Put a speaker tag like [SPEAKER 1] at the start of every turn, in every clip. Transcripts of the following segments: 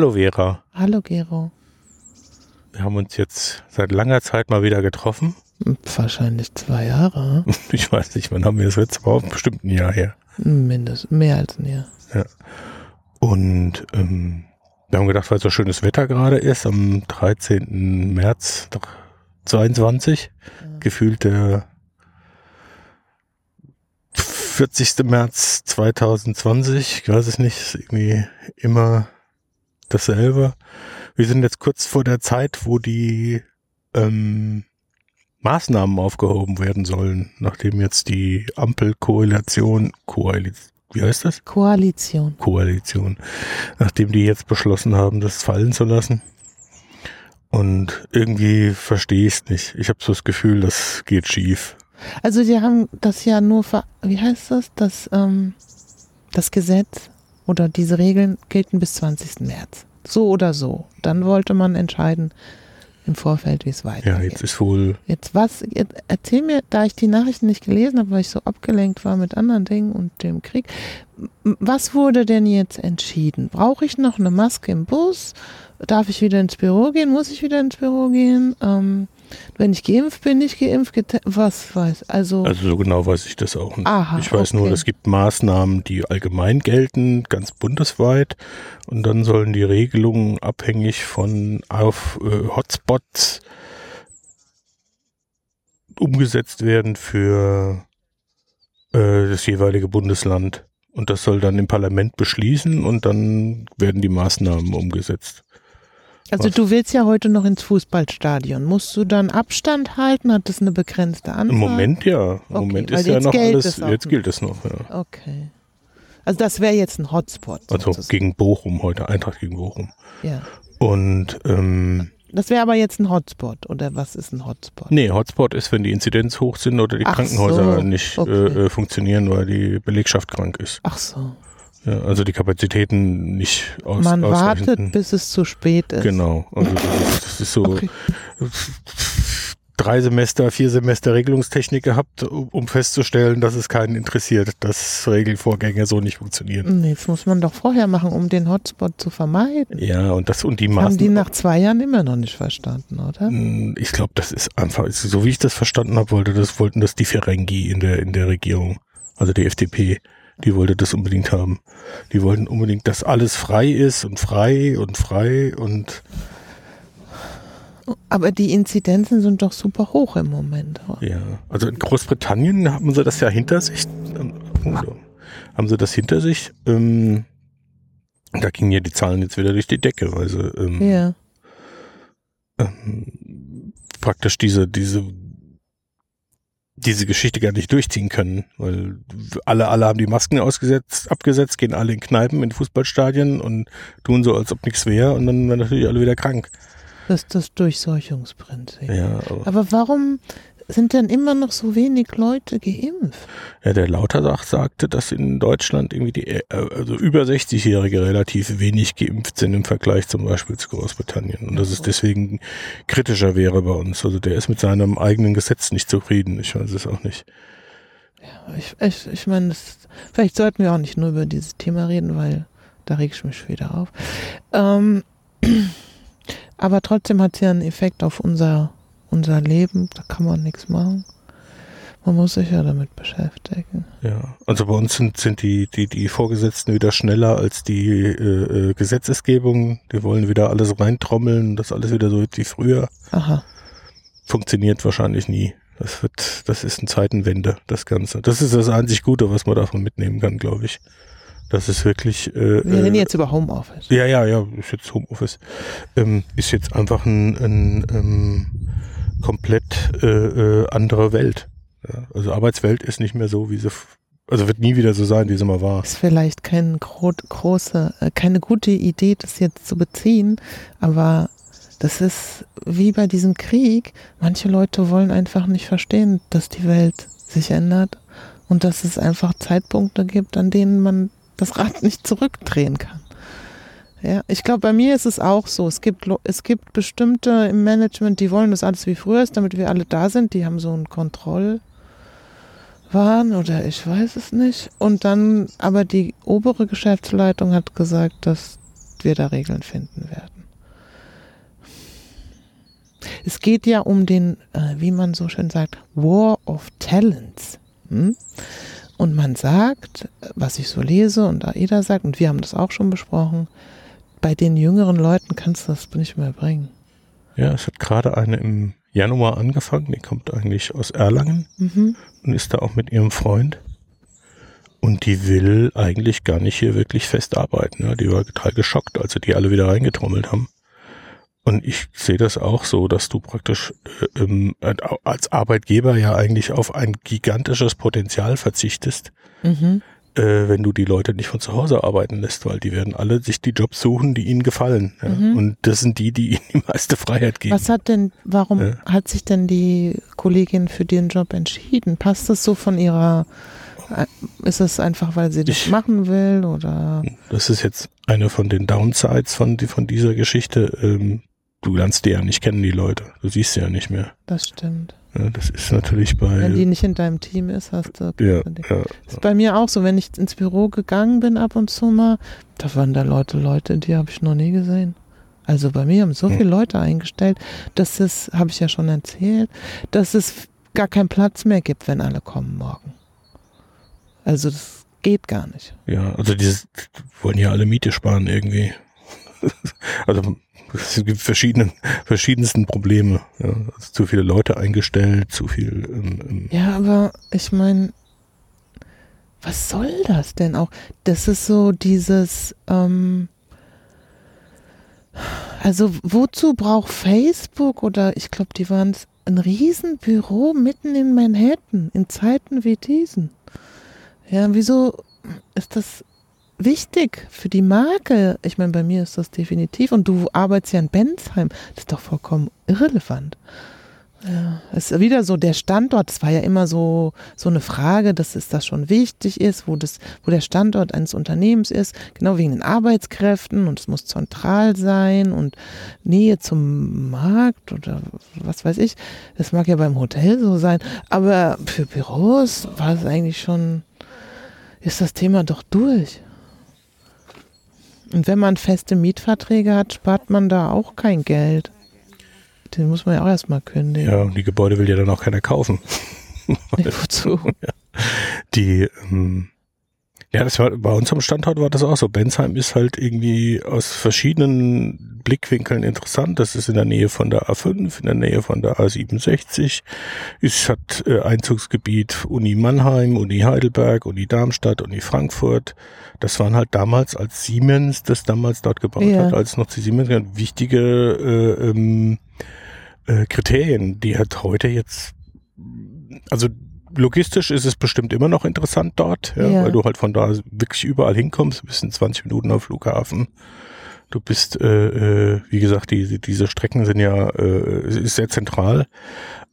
[SPEAKER 1] Hallo Vera.
[SPEAKER 2] Hallo Gero.
[SPEAKER 1] Wir haben uns jetzt seit langer Zeit mal wieder getroffen.
[SPEAKER 2] Wahrscheinlich zwei Jahre.
[SPEAKER 1] Ich weiß nicht, wann haben wir das letzte Mal? Bestimmt ein Jahr her.
[SPEAKER 2] Mindestens, mehr als ein Jahr.
[SPEAKER 1] Und ähm, wir haben gedacht, weil so schönes Wetter gerade ist, am 13. März 22, gefühlt der 40. März 2020, ich weiß es nicht, ist irgendwie immer dasselbe. Wir sind jetzt kurz vor der Zeit, wo die ähm, Maßnahmen aufgehoben werden sollen, nachdem jetzt die Ampelkoalition, Koalition, wie heißt das?
[SPEAKER 2] Koalition.
[SPEAKER 1] Koalition, nachdem die jetzt beschlossen haben, das fallen zu lassen. Und irgendwie verstehe ich es nicht. Ich habe so das Gefühl, das geht schief.
[SPEAKER 2] Also die haben das ja nur, ver wie heißt das? Das, ähm, das Gesetz oder diese Regeln gelten bis 20. März. So oder so. Dann wollte man entscheiden im Vorfeld, wie es
[SPEAKER 1] Ja,
[SPEAKER 2] weitergeht.
[SPEAKER 1] jetzt ist wohl,
[SPEAKER 2] Jetzt was, jetzt erzähl mir, da ich die Nachrichten nicht gelesen habe, weil ich so abgelenkt war mit anderen Dingen und dem Krieg, was wurde denn jetzt entschieden? Brauche ich noch eine Maske im Bus? Darf ich wieder ins Büro gehen? Muss ich wieder ins Büro gehen? Ähm, wenn ich geimpft bin, nicht geimpft, was weiß, also,
[SPEAKER 1] also so genau weiß ich das auch nicht.
[SPEAKER 2] Aha,
[SPEAKER 1] ich weiß nur,
[SPEAKER 2] okay.
[SPEAKER 1] es gibt Maßnahmen, die allgemein gelten, ganz bundesweit. Und dann sollen die Regelungen abhängig von auf äh, Hotspots umgesetzt werden für äh, das jeweilige Bundesland. Und das soll dann im Parlament beschließen und dann werden die Maßnahmen umgesetzt.
[SPEAKER 2] Also du willst ja heute noch ins Fußballstadion. Musst du dann Abstand halten? Hat das eine begrenzte Anzahl?
[SPEAKER 1] Im Moment ja. Im
[SPEAKER 2] Okay,
[SPEAKER 1] Moment ist ja
[SPEAKER 2] jetzt
[SPEAKER 1] noch
[SPEAKER 2] gilt
[SPEAKER 1] alles, jetzt
[SPEAKER 2] noch.
[SPEAKER 1] gilt es noch, ja.
[SPEAKER 2] Okay. Also das wäre jetzt ein Hotspot.
[SPEAKER 1] Also gegen Bochum heute, Eintracht gegen Bochum.
[SPEAKER 2] ja.
[SPEAKER 1] Und ähm,
[SPEAKER 2] Das wäre aber jetzt ein Hotspot. Oder was ist ein Hotspot?
[SPEAKER 1] nee, Hotspot ist, wenn die Inzidenz hoch sind oder die
[SPEAKER 2] Ach
[SPEAKER 1] Krankenhäuser
[SPEAKER 2] so,
[SPEAKER 1] nicht
[SPEAKER 2] okay.
[SPEAKER 1] äh, äh, funktionieren, weil die Belegschaft krank ist.
[SPEAKER 2] Ach so.
[SPEAKER 1] Ja, also die Kapazitäten nicht aus,
[SPEAKER 2] Man wartet,
[SPEAKER 1] sind.
[SPEAKER 2] bis es zu spät ist.
[SPEAKER 1] Genau. Also das ist, das ist so
[SPEAKER 2] Okay.
[SPEAKER 1] drei Semester, vier Semester Regelungstechnik gehabt, um, festzustellen, dass es keinen interessiert, dass Regelvorgänge so nicht funktionieren.
[SPEAKER 2] Nee, das muss man doch vorher machen, um den Hotspot zu vermeiden.
[SPEAKER 1] Ja, und das und die
[SPEAKER 2] Haben die
[SPEAKER 1] Maßnahmen.
[SPEAKER 2] nach zwei Jahren immer noch nicht verstanden, oder?
[SPEAKER 1] Mm, Ich glaube, das ist einfach, so wie ich das verstanden habe, wollte das, wollten das die Ferengi in der, in der Regierung, also die FDP, die wollte das unbedingt haben. Die wollten unbedingt, dass alles frei ist und frei und frei und
[SPEAKER 2] Aber die Inzidenzen sind doch super hoch im Moment.
[SPEAKER 1] ja. Also in Großbritannien haben sie das ja hinter sich, ähm, so, haben sie das hinter sich, ähm, da gingen ja die Zahlen jetzt wieder durch die Decke, weil sie ähm,
[SPEAKER 2] Ja.
[SPEAKER 1] ähm, praktisch diese, diese, diese Geschichte gar nicht durchziehen können, weil alle, alle haben die Masken ausgesetzt, abgesetzt, gehen alle in Kneipen, in Fußballstadien und tun so, als ob nichts wäre und dann werden natürlich alle wieder krank.
[SPEAKER 2] Das ist das Durchseuchungsprinzip.
[SPEAKER 1] Ja, aber,
[SPEAKER 2] Aber warum sind denn immer noch so wenig Leute geimpft?
[SPEAKER 1] ja der Lauterbach sagte, dass in Deutschland irgendwie die, äh, also über 60-Jährige relativ wenig geimpft sind im Vergleich zum Beispiel zu Großbritannien und dass es deswegen kritischer wäre bei uns. Also der ist mit seinem eigenen Gesetz nicht zufrieden. Ich weiß es auch nicht.
[SPEAKER 2] Ich, ich, ich meine, vielleicht sollten wir auch nicht nur über dieses Thema reden, weil da reg ich mich wieder auf. Ähm, aber trotzdem hat es ja einen Effekt auf unser, unser Leben. Da kann man nichts machen. Man muss sich ja damit beschäftigen.
[SPEAKER 1] Ja, also bei uns sind, sind die, die, die Vorgesetzten wieder schneller als die äh, äh, Gesetzesgebung. Die wollen wieder alles reintrommeln, das alles wieder so wie früher.
[SPEAKER 2] Aha.
[SPEAKER 1] Funktioniert wahrscheinlich nie. Das wird, das ist eine Zeitenwende, das Ganze. Das ist das einzig Gute, was man davon mitnehmen kann, glaube ich. Das ist wirklich. Äh,
[SPEAKER 2] Wir reden
[SPEAKER 1] äh,
[SPEAKER 2] jetzt über Homeoffice.
[SPEAKER 1] ja, ja, ja, ist jetzt Homeoffice. Ähm, ist jetzt einfach ein, ein ähm, komplett äh, äh, andere Welt. Ja, also Arbeitswelt ist nicht mehr so, wie sie also wird nie wieder so sein, wie es immer war.
[SPEAKER 2] Ist vielleicht keine gro große, äh, keine gute Idee, das jetzt zu beziehen, aber das ist wie bei diesem Krieg. Manche Leute wollen einfach nicht verstehen, dass die Welt sich ändert und dass es einfach Zeitpunkte gibt, an denen man das Rad nicht zurückdrehen kann. Ja, ich glaube, bei mir ist es auch so. Es gibt, es gibt bestimmte im Management, die wollen, dass alles wie früher ist, damit wir alle da sind. Die haben so einen Kontrollwahn oder ich weiß es nicht. Und dann, aber die obere Geschäftsleitung hat gesagt, dass wir da Regeln finden werden. Es geht ja um den, äh, wie man so schön sagt, War of Talents. Hm? Und man sagt, was ich so lese und AIDA sagt, und wir haben das auch schon besprochen, bei den jüngeren Leuten kannst du das nicht mehr bringen.
[SPEAKER 1] Ja, es hat gerade eine im Januar angefangen, die kommt eigentlich aus Erlangen mhm. und ist da auch mit ihrem Freund. Und die will eigentlich gar nicht hier wirklich fest arbeiten. Ja, die war total geschockt, als sie die alle wieder reingetrommelt haben. Und ich sehe das auch so, dass du praktisch äh, ähm, als Arbeitgeber ja eigentlich auf ein gigantisches Potenzial verzichtest, mhm. Äh, wenn du die Leute nicht von zu Hause arbeiten lässt, weil die werden alle sich die Jobs suchen, die ihnen gefallen. Ja? Mhm. Und das sind die, die ihnen die meiste Freiheit geben.
[SPEAKER 2] Was hat denn, warum ja. hat sich denn die Kollegin für den Job entschieden? Passt das so von ihrer äh, ist es einfach, weil sie das ich, machen will oder?
[SPEAKER 1] Das ist jetzt eine von den Downsides von, von dieser Geschichte. Ähm, du lernst die ja nicht kennen, die Leute. Du siehst sie ja nicht mehr.
[SPEAKER 2] Das stimmt.
[SPEAKER 1] Ja, das ist natürlich bei.
[SPEAKER 2] Wenn die nicht in deinem Team ist, hast du.
[SPEAKER 1] Ja, ja,
[SPEAKER 2] Das ist bei mir auch so, wenn ich ins Büro gegangen bin ab und zu mal, da waren da Leute, Leute, die habe ich noch nie gesehen. Also bei mir haben so hm. viele Leute eingestellt, dass es, habe ich ja schon erzählt, dass es gar keinen Platz mehr gibt, wenn alle kommen morgen. Also das geht gar nicht.
[SPEAKER 1] Ja, also dieses wollen ja alle Miete sparen irgendwie. also es gibt verschiedene, verschiedensten Probleme. Ja. Also zu viele Leute eingestellt, zu viel. Ähm,
[SPEAKER 2] ähm ja, aber ich meine, was soll das denn auch? Das ist so dieses, ähm, also wozu braucht Facebook oder ich glaube, die waren ein Riesenbüro mitten in Manhattan in Zeiten wie diesen? Ja, wieso ist das wichtig für die Marke. Ich meine, bei mir ist das definitiv. Und du arbeitest ja in Bensheim. Das ist doch vollkommen irrelevant. Ja, es ist wieder so der Standort. Es war ja immer so so eine Frage, dass es das schon wichtig ist, wo das, wo der Standort eines Unternehmens ist, genau wegen den Arbeitskräften und es muss zentral sein und Nähe zum Markt oder was weiß ich. Das mag ja beim Hotel so sein, aber für Büros war es eigentlich schon, ist das Thema doch durch. Und wenn man feste Mietverträge hat, spart man da auch kein Geld. Den muss man ja auch erstmal kündigen.
[SPEAKER 1] Ja, und die Gebäude will ja dann auch keiner kaufen.
[SPEAKER 2] wozu?
[SPEAKER 1] Die, ähm, ja, das war, bei uns am Standort war das auch so. Bensheim ist halt irgendwie aus verschiedenen Blickwinkeln interessant. Das ist in der Nähe von der A5, in der Nähe von der A67. Es hat äh, Einzugsgebiet Uni Mannheim, Uni Heidelberg, Uni Darmstadt, Uni Frankfurt. Das waren halt damals, als Siemens das damals dort gebaut ja. hat, als noch die Siemens wichtige äh, ähm, äh, Kriterien, die hat heute jetzt, also logistisch ist es bestimmt immer noch interessant dort, ja, ja. weil du halt von da wirklich überall hinkommst, bist in 20 Minuten am Flughafen. Du bist, äh, äh, wie gesagt, die, diese Strecken sind ja äh, ist sehr zentral,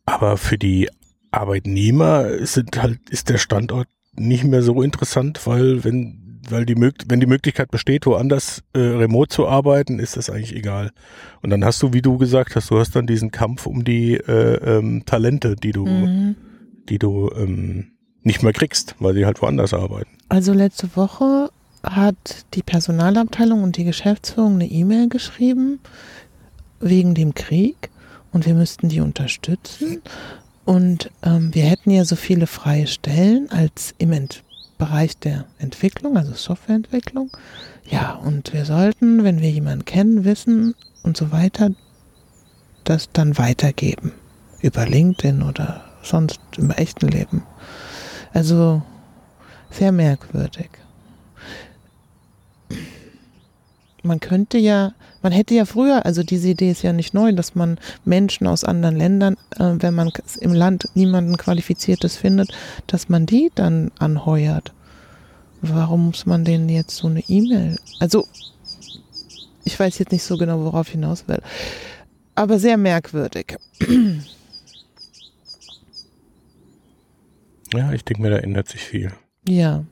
[SPEAKER 1] aber für die Arbeitnehmer sind halt ist der Standort nicht mehr so interessant, weil wenn weil die wenn die Möglichkeit besteht, woanders äh, remote zu arbeiten, ist das eigentlich egal. Und dann hast du, wie du gesagt hast, du hast dann diesen Kampf um die äh, ähm, Talente, die du mhm die du ähm, nicht mehr kriegst, weil sie halt woanders arbeiten.
[SPEAKER 2] Also letzte Woche hat die Personalabteilung und die Geschäftsführung eine E-Mail geschrieben wegen dem Krieg und wir müssten die unterstützen. Und ähm, wir hätten ja so viele freie Stellen als im Ent Bereich der Entwicklung, also Softwareentwicklung. Ja, und wir sollten, wenn wir jemanden kennen, wissen und so weiter, das dann weitergeben. Über LinkedIn oder sonst im echten Leben. Also sehr merkwürdig. Man könnte ja, man hätte ja früher, also diese Idee ist ja nicht neu, dass man Menschen aus anderen Ländern, äh, wenn man im Land niemanden Qualifiziertes findet, dass man die dann anheuert. Warum muss man denen jetzt so eine E-Mail? Also, ich weiß jetzt nicht so genau, worauf hinaus will. Aber sehr merkwürdig.
[SPEAKER 1] Ja, ich denke mir, da ändert sich viel.
[SPEAKER 2] Ja.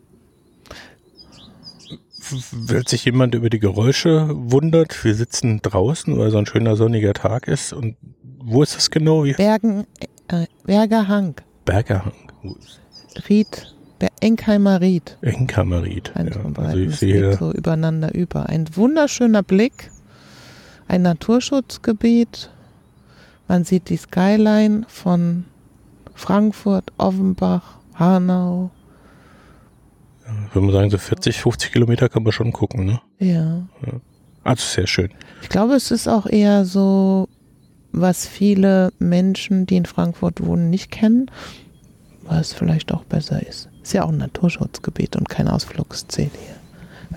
[SPEAKER 1] Wenn sich jemand über die Geräusche wundert, wir sitzen draußen, weil so ein schöner sonniger Tag ist. Und wo ist das genau? Wie?
[SPEAKER 2] Bergen, äh, Bergerhang.
[SPEAKER 1] Bergerhang.
[SPEAKER 2] Ried, Ber Enkheimer Ried.
[SPEAKER 1] Enkheimer Ried. Ja. Also ich sehe,
[SPEAKER 2] so übereinander über. Ein wunderschöner Blick. Ein Naturschutzgebiet. Man sieht die Skyline von Frankfurt, Offenbach, Hanau.
[SPEAKER 1] würde man sagen, so 40, 50 Kilometer kann man schon gucken, ne?
[SPEAKER 2] Ja.
[SPEAKER 1] Also sehr schön.
[SPEAKER 2] Ich glaube, es ist auch eher so, was viele Menschen, die in Frankfurt wohnen, nicht kennen, was vielleicht auch besser ist. Ist ja auch ein Naturschutzgebiet und kein Ausflugsziel hier.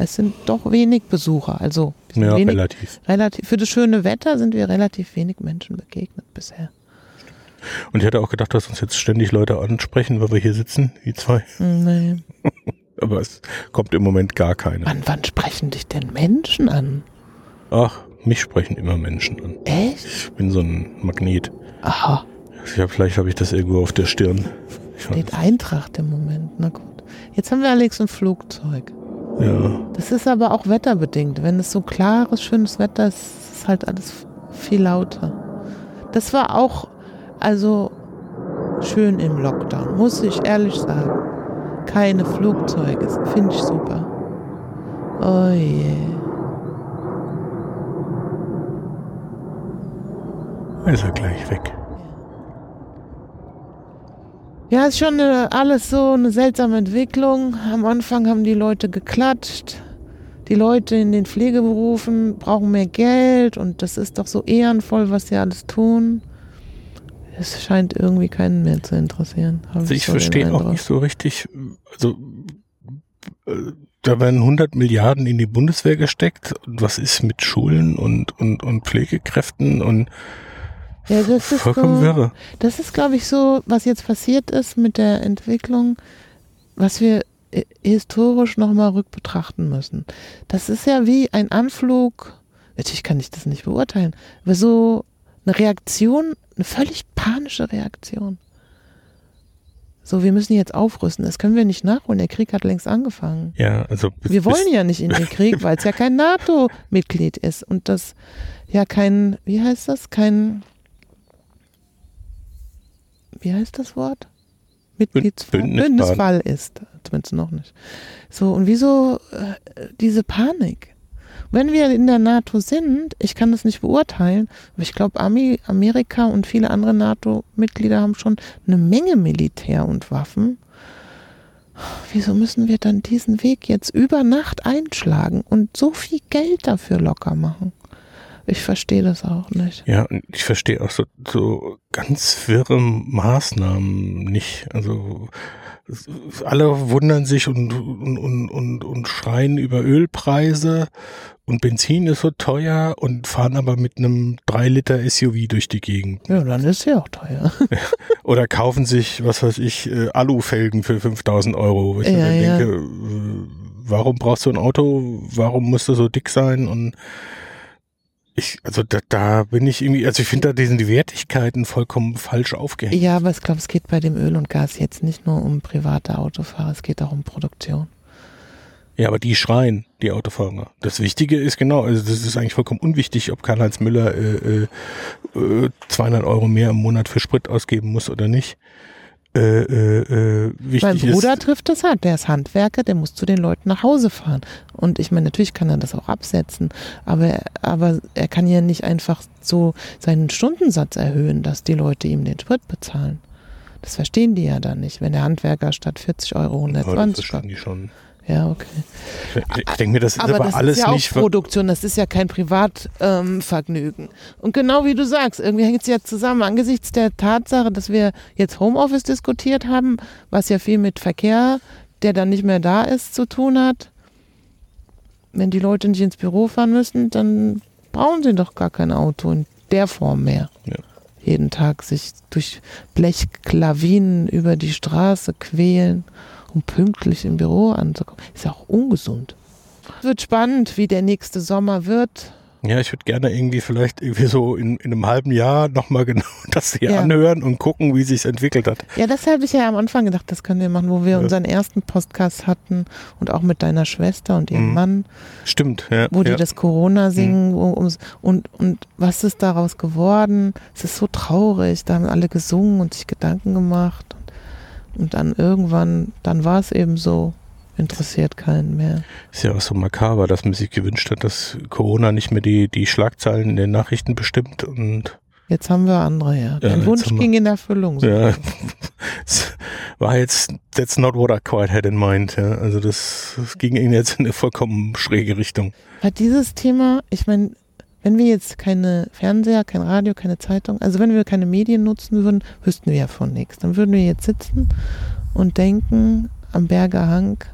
[SPEAKER 2] Es sind doch wenig Besucher, also
[SPEAKER 1] Ja,
[SPEAKER 2] wenig,
[SPEAKER 1] relativ.
[SPEAKER 2] relativ, für das schöne Wetter sind wir relativ wenig Menschen begegnet bisher.
[SPEAKER 1] Und ich hätte auch gedacht, dass uns jetzt ständig Leute ansprechen, weil wir hier sitzen, die zwei.
[SPEAKER 2] Nee.
[SPEAKER 1] Aber es kommt im Moment gar keine.
[SPEAKER 2] Wann, wann sprechen dich denn Menschen an?
[SPEAKER 1] Ach, mich sprechen immer Menschen an.
[SPEAKER 2] Echt?
[SPEAKER 1] Ich bin so ein Magnet.
[SPEAKER 2] Aha,
[SPEAKER 1] hab, vielleicht habe ich das irgendwo auf der Stirn. Ich
[SPEAKER 2] steht Eintracht im Moment. Na gut. Jetzt haben wir Alex ein Flugzeug.
[SPEAKER 1] ja,
[SPEAKER 2] Das ist aber auch wetterbedingt. Wenn es so klares, schönes Wetter ist, ist halt alles viel lauter. Das war auch, also schön im Lockdown, muss ich ehrlich sagen. Keine Flugzeuge, finde ich super. Oh je.
[SPEAKER 1] ist er gleich weg.
[SPEAKER 2] Ja, ist schon eine, alles so eine seltsame Entwicklung. Am Anfang haben die Leute geklatscht. Die Leute in den Pflegeberufen brauchen mehr Geld und das ist doch so ehrenvoll, was sie alles tun. Es scheint irgendwie keinen mehr zu interessieren.
[SPEAKER 1] Also ich
[SPEAKER 2] so
[SPEAKER 1] verstehe auch nicht so richtig, also äh, da werden 100 Milliarden in die Bundeswehr gesteckt. Und was ist mit Schulen und, und, und Pflegekräften und
[SPEAKER 2] Ja, das ist
[SPEAKER 1] vollkommen
[SPEAKER 2] so,
[SPEAKER 1] wirre.
[SPEAKER 2] Das ist, glaube ich, so, was jetzt passiert ist mit der Entwicklung, was wir äh, historisch nochmal rückbetrachten müssen. Das ist ja wie ein Anflug, natürlich kann ich das nicht beurteilen, aber so eine Reaktion, eine völlig panische Reaktion. So, wir müssen jetzt aufrüsten, das können wir nicht nachholen, der Krieg hat längst angefangen.
[SPEAKER 1] Ja, also bis,
[SPEAKER 2] Wir wollen ja nicht in den Krieg, weil es ja kein NATO-Mitglied ist und das ja kein, wie heißt das, kein, wie heißt das Wort? Mitgliedsfall.
[SPEAKER 1] Bündnisfall
[SPEAKER 2] ist, zumindest noch nicht. So, und wieso äh, diese Panik? Wenn wir in der NATO sind, ich kann das nicht beurteilen, aber ich glaube, Amerika und viele andere NATO-Mitglieder haben schon eine Menge Militär und Waffen. Wieso müssen wir dann diesen Weg jetzt über Nacht einschlagen und so viel Geld dafür locker machen? Ich verstehe das auch nicht.
[SPEAKER 1] Ja, und ich verstehe auch so, so ganz wirre Maßnahmen nicht. Also alle wundern sich und, und, und, und schreien über Ölpreise und Benzin ist so teuer und fahren aber mit einem 3 Liter SUV durch die Gegend.
[SPEAKER 2] Ja, dann ist ja auch teuer.
[SPEAKER 1] Oder kaufen sich, was weiß ich, äh, Alufelgen für 5000 Euro. Wo ich
[SPEAKER 2] Ja,
[SPEAKER 1] dann denke, äh, warum brauchst du ein Auto? Warum muss das so dick sein? Und ich, also da, da bin ich irgendwie, also ich finde da diesen die Wertigkeiten vollkommen falsch aufgehängt.
[SPEAKER 2] Ja, aber ich glaube, es geht bei dem Öl und Gas jetzt nicht nur um private Autofahrer, es geht auch um Produktion.
[SPEAKER 1] Ja, aber die schreien, die Autofahrer. Das Wichtige ist genau, also das ist eigentlich vollkommen unwichtig, ob Karl-Heinz Müller äh, äh, äh, 200 Euro mehr im Monat für Sprit ausgeben muss oder nicht. Äh, äh, äh,
[SPEAKER 2] Mein
[SPEAKER 1] wichtig
[SPEAKER 2] Bruder
[SPEAKER 1] ist,
[SPEAKER 2] trifft das hart, der ist Handwerker, der muss zu den Leuten nach Hause fahren. Und ich meine, natürlich kann er das auch absetzen, aber, aber er kann ja nicht einfach so seinen Stundensatz erhöhen, dass die Leute ihm den Sprit bezahlen. Das verstehen die ja dann nicht, wenn der Handwerker statt 40 Euro
[SPEAKER 1] Ja, das
[SPEAKER 2] 120
[SPEAKER 1] verstehen die schon.
[SPEAKER 2] Ja, okay.
[SPEAKER 1] Ich, denke mir, das ist aber,
[SPEAKER 2] Aber das
[SPEAKER 1] alles
[SPEAKER 2] ist ja auch
[SPEAKER 1] nicht.
[SPEAKER 2] Produktion, das ist ja kein Privatvergnügen. Ähm, und genau wie du sagst, irgendwie hängt es ja zusammen. Angesichts der Tatsache, dass wir jetzt Homeoffice diskutiert haben, was ja viel mit Verkehr, der dann nicht mehr da ist, zu tun hat. Wenn die Leute nicht ins Büro fahren müssen, dann brauchen sie doch gar kein Auto in der Form mehr.
[SPEAKER 1] Ja.
[SPEAKER 2] Jeden Tag sich durch Blechklawinen über die Straße quälen um pünktlich im Büro anzukommen. Ist ja auch ungesund. Wird spannend, wie der nächste Sommer wird.
[SPEAKER 1] Ja, ich würde gerne irgendwie vielleicht irgendwie so in, in einem halben Jahr nochmal genau das hier
[SPEAKER 2] Ja.
[SPEAKER 1] anhören und gucken, wie sich entwickelt hat.
[SPEAKER 2] Ja, das habe ich ja am Anfang gedacht, das können wir machen, wo wir
[SPEAKER 1] Ja.
[SPEAKER 2] unseren ersten Podcast hatten und auch mit deiner Schwester und ihrem
[SPEAKER 1] Mhm.
[SPEAKER 2] Mann,
[SPEAKER 1] Stimmt, ja.
[SPEAKER 2] wo die das Corona singen wo, ums, und, und was ist daraus geworden? Es ist so traurig, da haben alle gesungen und sich Gedanken gemacht und, dann irgendwann, dann war es eben so, interessiert keinen mehr.
[SPEAKER 1] Ist ja auch so makaber, dass man sich gewünscht hat, dass Corona nicht mehr die, die Schlagzeilen in den Nachrichten bestimmt und
[SPEAKER 2] Jetzt haben wir andere, ja.
[SPEAKER 1] Ja,
[SPEAKER 2] Dein
[SPEAKER 1] jetzt
[SPEAKER 2] Wunsch ging in Erfüllung. So.
[SPEAKER 1] ja, war jetzt, that's not what I quite had in mind, ja. Also das, das ging ihnen jetzt in eine vollkommen schräge Richtung.
[SPEAKER 2] Weil dieses Thema, ich meine, wenn wir jetzt keine Fernseher, kein Radio, keine Zeitung, also wenn wir keine Medien nutzen würden, wüssten wir ja von nichts. Dann würden wir jetzt sitzen und denken am Berger Hang,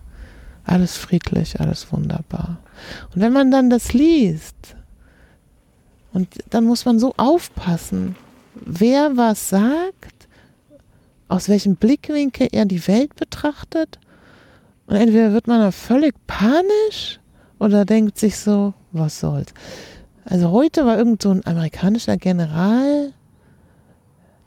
[SPEAKER 2] alles friedlich, alles wunderbar. Und wenn man dann das liest, und dann muss man so aufpassen, wer was sagt, aus welchem Blickwinkel er die Welt betrachtet. Und entweder wird man dann völlig panisch oder denkt sich so, was soll's. Also heute war irgend so ein amerikanischer General,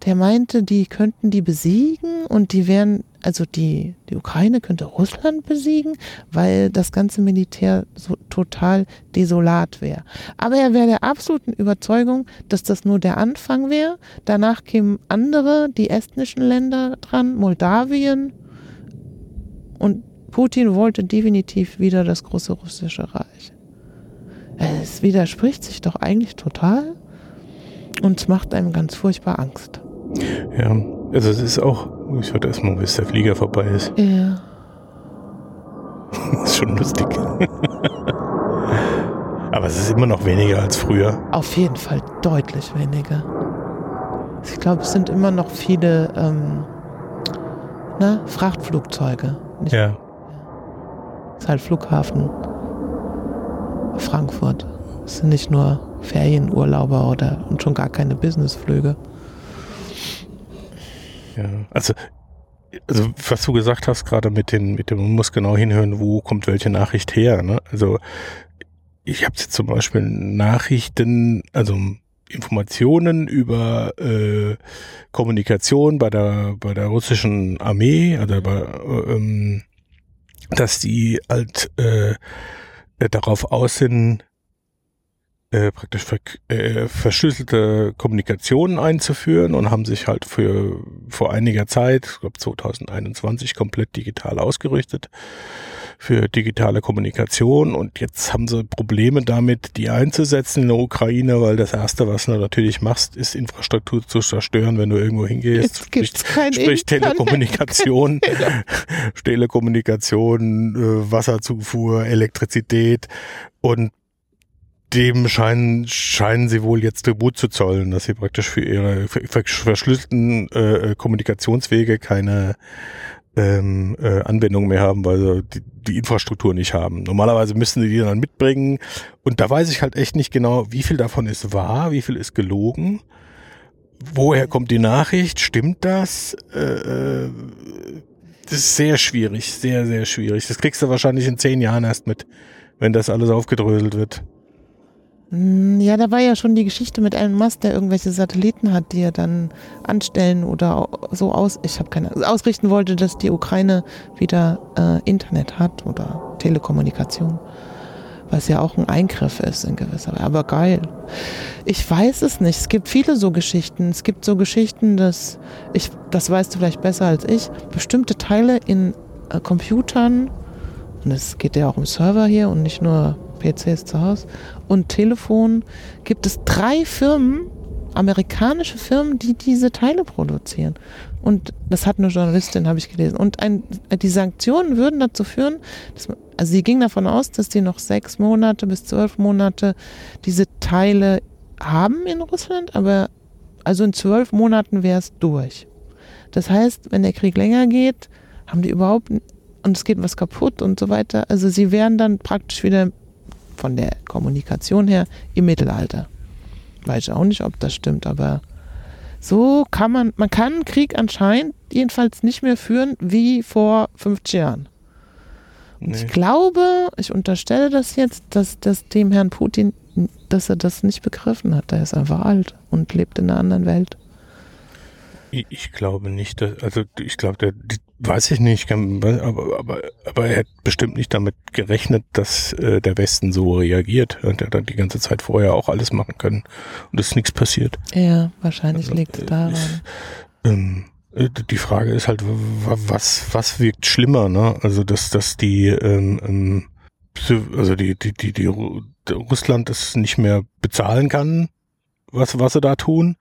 [SPEAKER 2] der meinte, die könnten die besiegen und die wären, also die, die Ukraine könnte Russland besiegen, weil das ganze Militär so total desolat wäre. Aber er wäre der absoluten Überzeugung, dass das nur der Anfang wäre. Danach kämen andere, die estnischen Länder dran, Moldawien und Putin wollte definitiv wieder das große russische Reich. Es widerspricht sich doch eigentlich total und es macht einem ganz furchtbar Angst.
[SPEAKER 1] Ja, also es ist auch, ich warte erstmal, bis der Flieger vorbei ist.
[SPEAKER 2] Ja.
[SPEAKER 1] ist schon lustig. Aber es ist immer noch weniger als früher.
[SPEAKER 2] Auf jeden Fall deutlich weniger. Ich glaube, es sind immer noch viele ähm, na, Frachtflugzeuge. Nicht,
[SPEAKER 1] Ja.
[SPEAKER 2] ist halt Flughafen Frankfurt. Es sind nicht nur Ferienurlauber oder und schon gar keine Businessflüge.
[SPEAKER 1] Ja, also, also was du gesagt hast, gerade mit den, mit dem, man muss genau hinhören, wo kommt welche Nachricht her. Ne? Also ich habe jetzt zum Beispiel Nachrichten, also Informationen über äh, Kommunikation bei der bei der russischen Armee, also bei, äh, ähm, dass die halt äh, äh, darauf aus sind, äh, praktisch ver äh, verschlüsselte Kommunikationen einzuführen und haben sich halt für vor einiger Zeit, ich glaube 2021, komplett digital ausgerichtet für digitale Kommunikation und jetzt haben sie Probleme damit, die einzusetzen in der Ukraine, weil das erste, was du natürlich machst, ist Infrastruktur zu zerstören, wenn du irgendwo hingehst.
[SPEAKER 2] Jetzt
[SPEAKER 1] Sprich
[SPEAKER 2] Internet.
[SPEAKER 1] Telekommunikation, Telekommunikation, äh, Wasserzufuhr, Elektrizität und dem scheinen, scheinen sie wohl jetzt Tribut zu zollen, dass sie praktisch für ihre ver- ver- verschlüsselten äh, Kommunikationswege keine ähm, äh, Anwendung mehr haben, weil sie die, die Infrastruktur nicht haben. Normalerweise müssen sie die dann mitbringen und da weiß ich halt echt nicht genau, wie viel davon ist wahr, wie viel ist gelogen. Woher kommt die Nachricht? Stimmt das? Äh, äh, das ist sehr schwierig, sehr, sehr schwierig. Das kriegst du wahrscheinlich in zehn Jahren erst mit, wenn das alles aufgedröselt wird.
[SPEAKER 2] Mm, Ja, da war ja schon die Geschichte mit Elon Musk, der irgendwelche Satelliten hat, die er dann anstellen oder so aus, ich habe keine ausrichten wollte, dass die Ukraine wieder äh, Internet hat oder Telekommunikation, was ja auch ein Eingriff ist in gewisser Weise. Aber geil. Ich weiß es nicht. Es gibt viele so Geschichten. Es gibt so Geschichten, dass ich, das weißt du vielleicht besser als ich, bestimmte Teile in äh, Computern und es geht ja auch um Server hier und nicht nur PCs zu Hause und Telefon, gibt es drei Firmen, amerikanische Firmen, die diese Teile produzieren. Und das hat eine Journalistin, habe ich gelesen. Und ein, die Sanktionen würden dazu führen, dass also sie ging davon aus, dass die noch sechs Monate bis zwölf Monate diese Teile haben in Russland, aber also in zwölf Monaten wäre es durch. Das heißt, wenn der Krieg länger geht, haben die überhaupt und es geht was kaputt und so weiter. Also sie wären dann praktisch wieder von der Kommunikation her im Mittelalter. Weiß ich auch nicht, ob das stimmt, aber so kann man, man kann Krieg anscheinend jedenfalls nicht mehr führen wie vor 50 Jahren. Und
[SPEAKER 1] Nee.
[SPEAKER 2] ich glaube, ich unterstelle das jetzt, dass das dem Herrn Putin, dass er das nicht begriffen hat. Er ist einfach alt und lebt in einer anderen Welt.
[SPEAKER 1] Ich, glaube nicht, dass, also ich glaube, der, weiß ich nicht, aber, aber, aber er hat bestimmt nicht damit gerechnet, dass äh, der Westen so reagiert. Und er hat dann die ganze Zeit vorher auch alles machen können und es ist nichts passiert.
[SPEAKER 2] Ja, wahrscheinlich
[SPEAKER 1] Also,
[SPEAKER 2] liegt es
[SPEAKER 1] äh,
[SPEAKER 2] daran.
[SPEAKER 1] ist- Ähm, äh, die Frage ist halt, wa- was, was wirkt schlimmer, ne? Also, dass, dass die, ähm, ähm, also die, die, die, die Russland es nicht mehr bezahlen kann, was, was sie da tun,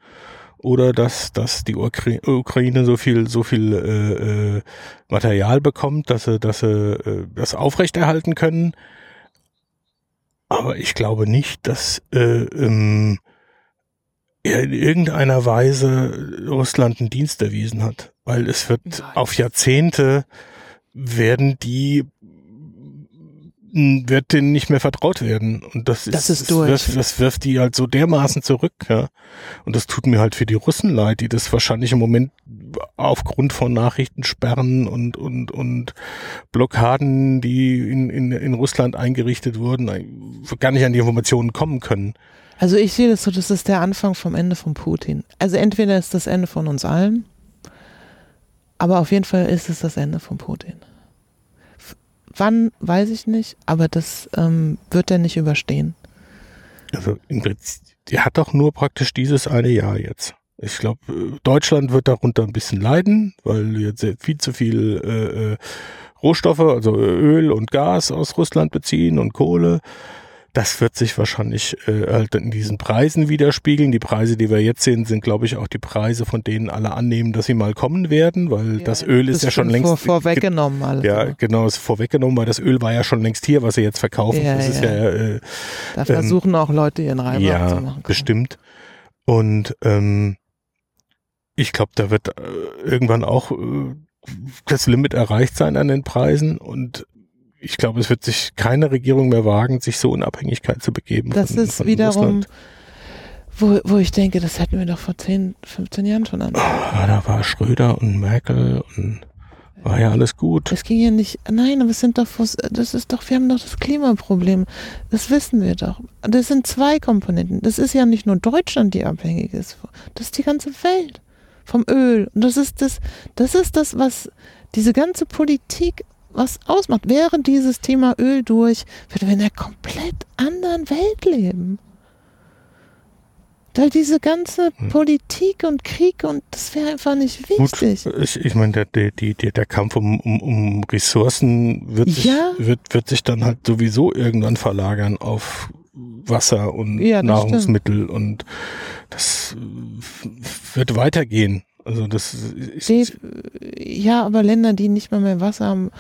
[SPEAKER 1] oder dass, dass die Ukra Ukraine so viel, so viel äh, äh, Material bekommt, dass sie, dass sie äh, das aufrechterhalten können. Aber ich glaube nicht, dass äh, ähm, er in irgendeiner Weise Russland einen Dienst erwiesen hat, weil es wird
[SPEAKER 2] Nein.
[SPEAKER 1] auf Jahrzehnte werden die wird denen nicht mehr vertraut werden und das ist
[SPEAKER 2] Das ist
[SPEAKER 1] das
[SPEAKER 2] durch.
[SPEAKER 1] wirft, das wirft die halt so dermaßen zurück ja und das tut mir halt für die Russen leid die das wahrscheinlich im Moment aufgrund von Nachrichtensperren und und und Blockaden die in in, in Russland eingerichtet wurden gar nicht an die Informationen kommen können
[SPEAKER 2] Also ich sehe das so, das ist der Anfang vom Ende von Putin. Also entweder ist das Ende von uns allen, aber auf jeden Fall ist es das Ende von Putin. Wann, weiß ich nicht, aber das ähm, wird er nicht überstehen.
[SPEAKER 1] Also er hat doch nur praktisch dieses eine Jahr jetzt. Ich glaube, Deutschland wird darunter ein bisschen leiden, weil jetzt viel zu viel äh, äh, Rohstoffe, also Öl und Gas aus Russland beziehen und Kohle. Das wird sich wahrscheinlich äh, halt in diesen Preisen widerspiegeln. Die Preise, die wir jetzt sehen, sind, glaube ich, auch die Preise, von denen alle annehmen, dass sie mal kommen werden, weil das Öl ist ja schon längst
[SPEAKER 2] vor, vorweggenommen. Alles.
[SPEAKER 1] ja, genau, ist vorweggenommen, weil das Öl war ja schon längst hier, was sie jetzt verkaufen.
[SPEAKER 2] Ja,
[SPEAKER 1] das ist
[SPEAKER 2] ja.
[SPEAKER 1] ja äh,
[SPEAKER 2] da versuchen auch Leute ihren Reibach
[SPEAKER 1] ja,
[SPEAKER 2] zu machen.
[SPEAKER 1] bestimmt. Und ähm, ich glaube, da wird äh, irgendwann auch äh, das Limit erreicht sein an den Preisen und ich glaube, es wird sich keine Regierung mehr wagen, sich so in Abhängigkeit zu begeben.
[SPEAKER 2] Das
[SPEAKER 1] von,
[SPEAKER 2] ist
[SPEAKER 1] von
[SPEAKER 2] wiederum,
[SPEAKER 1] Russland.
[SPEAKER 2] wo, wo ich denke, das hätten wir doch vor 10, 15 Jahren schon an.
[SPEAKER 1] Ah, da war Schröder und Merkel und war ja alles gut.
[SPEAKER 2] Es ging ja nicht, nein, aber es sind doch, das ist doch, wir haben doch das Klimaproblem. Das wissen wir doch. Das sind zwei Komponenten. Das ist ja nicht nur Deutschland, die abhängig ist. Das ist die ganze Welt vom Öl. Und das ist das, das ist das, was diese ganze Politik was ausmacht. Wäre dieses Thema Öl durch, würden wir in einer komplett anderen Welt leben. Da diese ganze
[SPEAKER 1] Hm.
[SPEAKER 2] Politik und Krieg und das wäre einfach nicht
[SPEAKER 1] Gut,
[SPEAKER 2] wichtig.
[SPEAKER 1] ich, ich meine, der, der, der, der Kampf um, um, um Ressourcen wird sich,
[SPEAKER 2] Ja.
[SPEAKER 1] wird, wird sich dann halt sowieso irgendwann verlagern auf Wasser und
[SPEAKER 2] Ja,
[SPEAKER 1] Nahrungsmittel und das äh, wird weitergehen. Also das ist,
[SPEAKER 2] Dave, ja, aber Länder, die nicht mal mehr Wasser haben,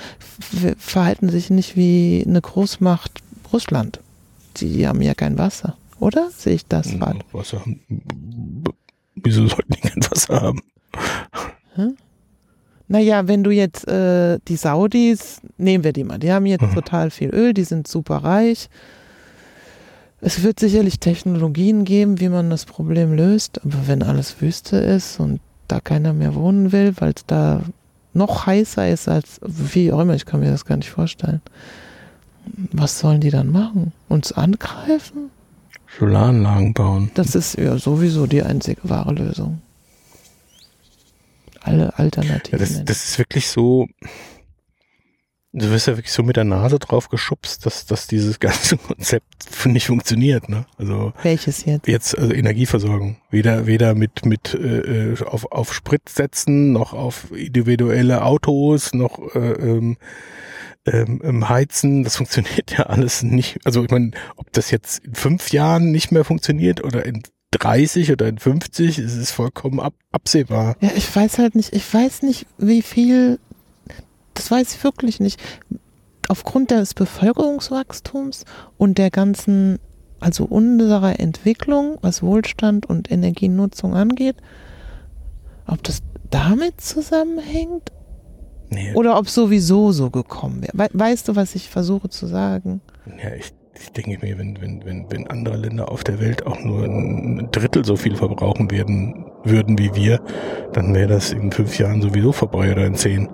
[SPEAKER 2] verhalten sich nicht wie eine Großmacht Russland. Die, haben ja kein Wasser, oder? Sehe ich das falsch?
[SPEAKER 1] Wasser haben. Wieso sollten die kein Wasser haben?
[SPEAKER 2] Naja, wenn du jetzt äh, die Saudis, nehmen wir die mal, die haben jetzt
[SPEAKER 1] Mhm.
[SPEAKER 2] total viel Öl, die sind super reich. Es wird sicherlich Technologien geben, wie man das Problem löst, aber wenn alles Wüste ist und da keiner mehr wohnen will, weil es da noch heißer ist als wie auch immer, ich kann mir das gar nicht vorstellen. Was sollen die dann machen? Uns angreifen?
[SPEAKER 1] Solaranlagen bauen.
[SPEAKER 2] Das ist ja sowieso die einzige wahre Lösung. Alle
[SPEAKER 1] Ja,
[SPEAKER 2] Alternativen.
[SPEAKER 1] das, das ist wirklich so. Du wirst ja wirklich so mit der Nase drauf geschubst, dass, dass dieses ganze Konzept nicht funktioniert. Ne? Also
[SPEAKER 2] Welches jetzt?
[SPEAKER 1] jetzt also Energieversorgung. Weder, weder mit, mit äh, äh, auf, auf Sprit setzen, noch auf individuelle Autos, noch äh, ähm, ähm, ähm, Heizen. Das funktioniert ja alles nicht. Also ich meine, ob das jetzt in fünf Jahren nicht mehr funktioniert oder in 30 oder in 50, ist es vollkommen ab, absehbar.
[SPEAKER 2] Ja, ich weiß halt nicht, ich weiß nicht, wie viel, das weiß ich wirklich nicht. Aufgrund des Bevölkerungswachstums und der ganzen, also unserer Entwicklung, was Wohlstand und Energienutzung angeht, ob das damit zusammenhängt
[SPEAKER 1] Nee,
[SPEAKER 2] oder ob sowieso so gekommen wäre. We weißt du, was ich versuche zu sagen?
[SPEAKER 1] Ja, ich, ich denke mir, wenn, wenn, wenn, wenn andere Länder auf der Welt auch nur ein Drittel so viel verbrauchen werden würden wie wir, dann wäre das in fünf Jahren sowieso vorbei oder in zehn.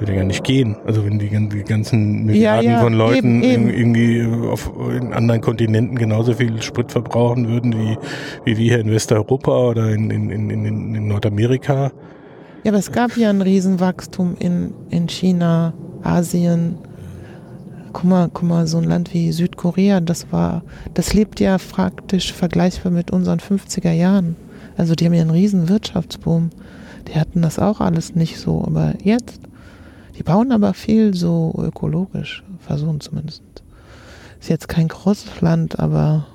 [SPEAKER 1] Würde ja nicht gehen. Also wenn die, die ganzen Milliarden
[SPEAKER 2] Ja, ja,
[SPEAKER 1] von Leuten
[SPEAKER 2] eben, eben.
[SPEAKER 1] irgendwie auf in anderen Kontinenten genauso viel Sprit verbrauchen würden wie, wie wir hier in Westeuropa oder in, in, in, in, Nordamerika.
[SPEAKER 2] Ja, aber es gab ja ein Riesenwachstum in, in China, Asien. Guck mal, guck mal, so ein Land wie Südkorea, das war, das lebt ja praktisch vergleichbar mit unseren 50er Jahren. Also die haben ja einen riesen Wirtschaftsboom. Die hatten das auch alles nicht so, aber jetzt, die bauen aber viel so ökologisch, versuchen zumindest. Ist jetzt kein großes Land, aber,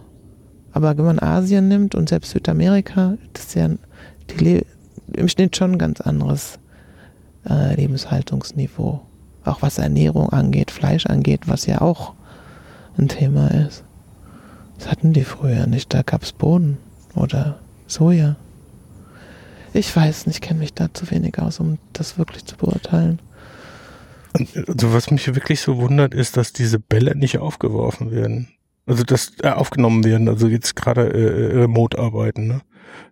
[SPEAKER 2] aber wenn man Asien nimmt und selbst Südamerika, das ist ja, im Schnitt schon ein ganz anderes äh, Lebenshaltungsniveau. Auch was Ernährung angeht, Fleisch angeht, was ja auch ein Thema ist. Das hatten die früher nicht. Da gab es Bohnen oder Soja. Ich weiß nicht, kenne mich da zu wenig aus, um das wirklich zu beurteilen.
[SPEAKER 1] Also was mich wirklich so wundert, ist, dass diese Bälle nicht aufgeworfen werden. Also dass äh, aufgenommen werden, also jetzt gerade äh, remote arbeiten, ne?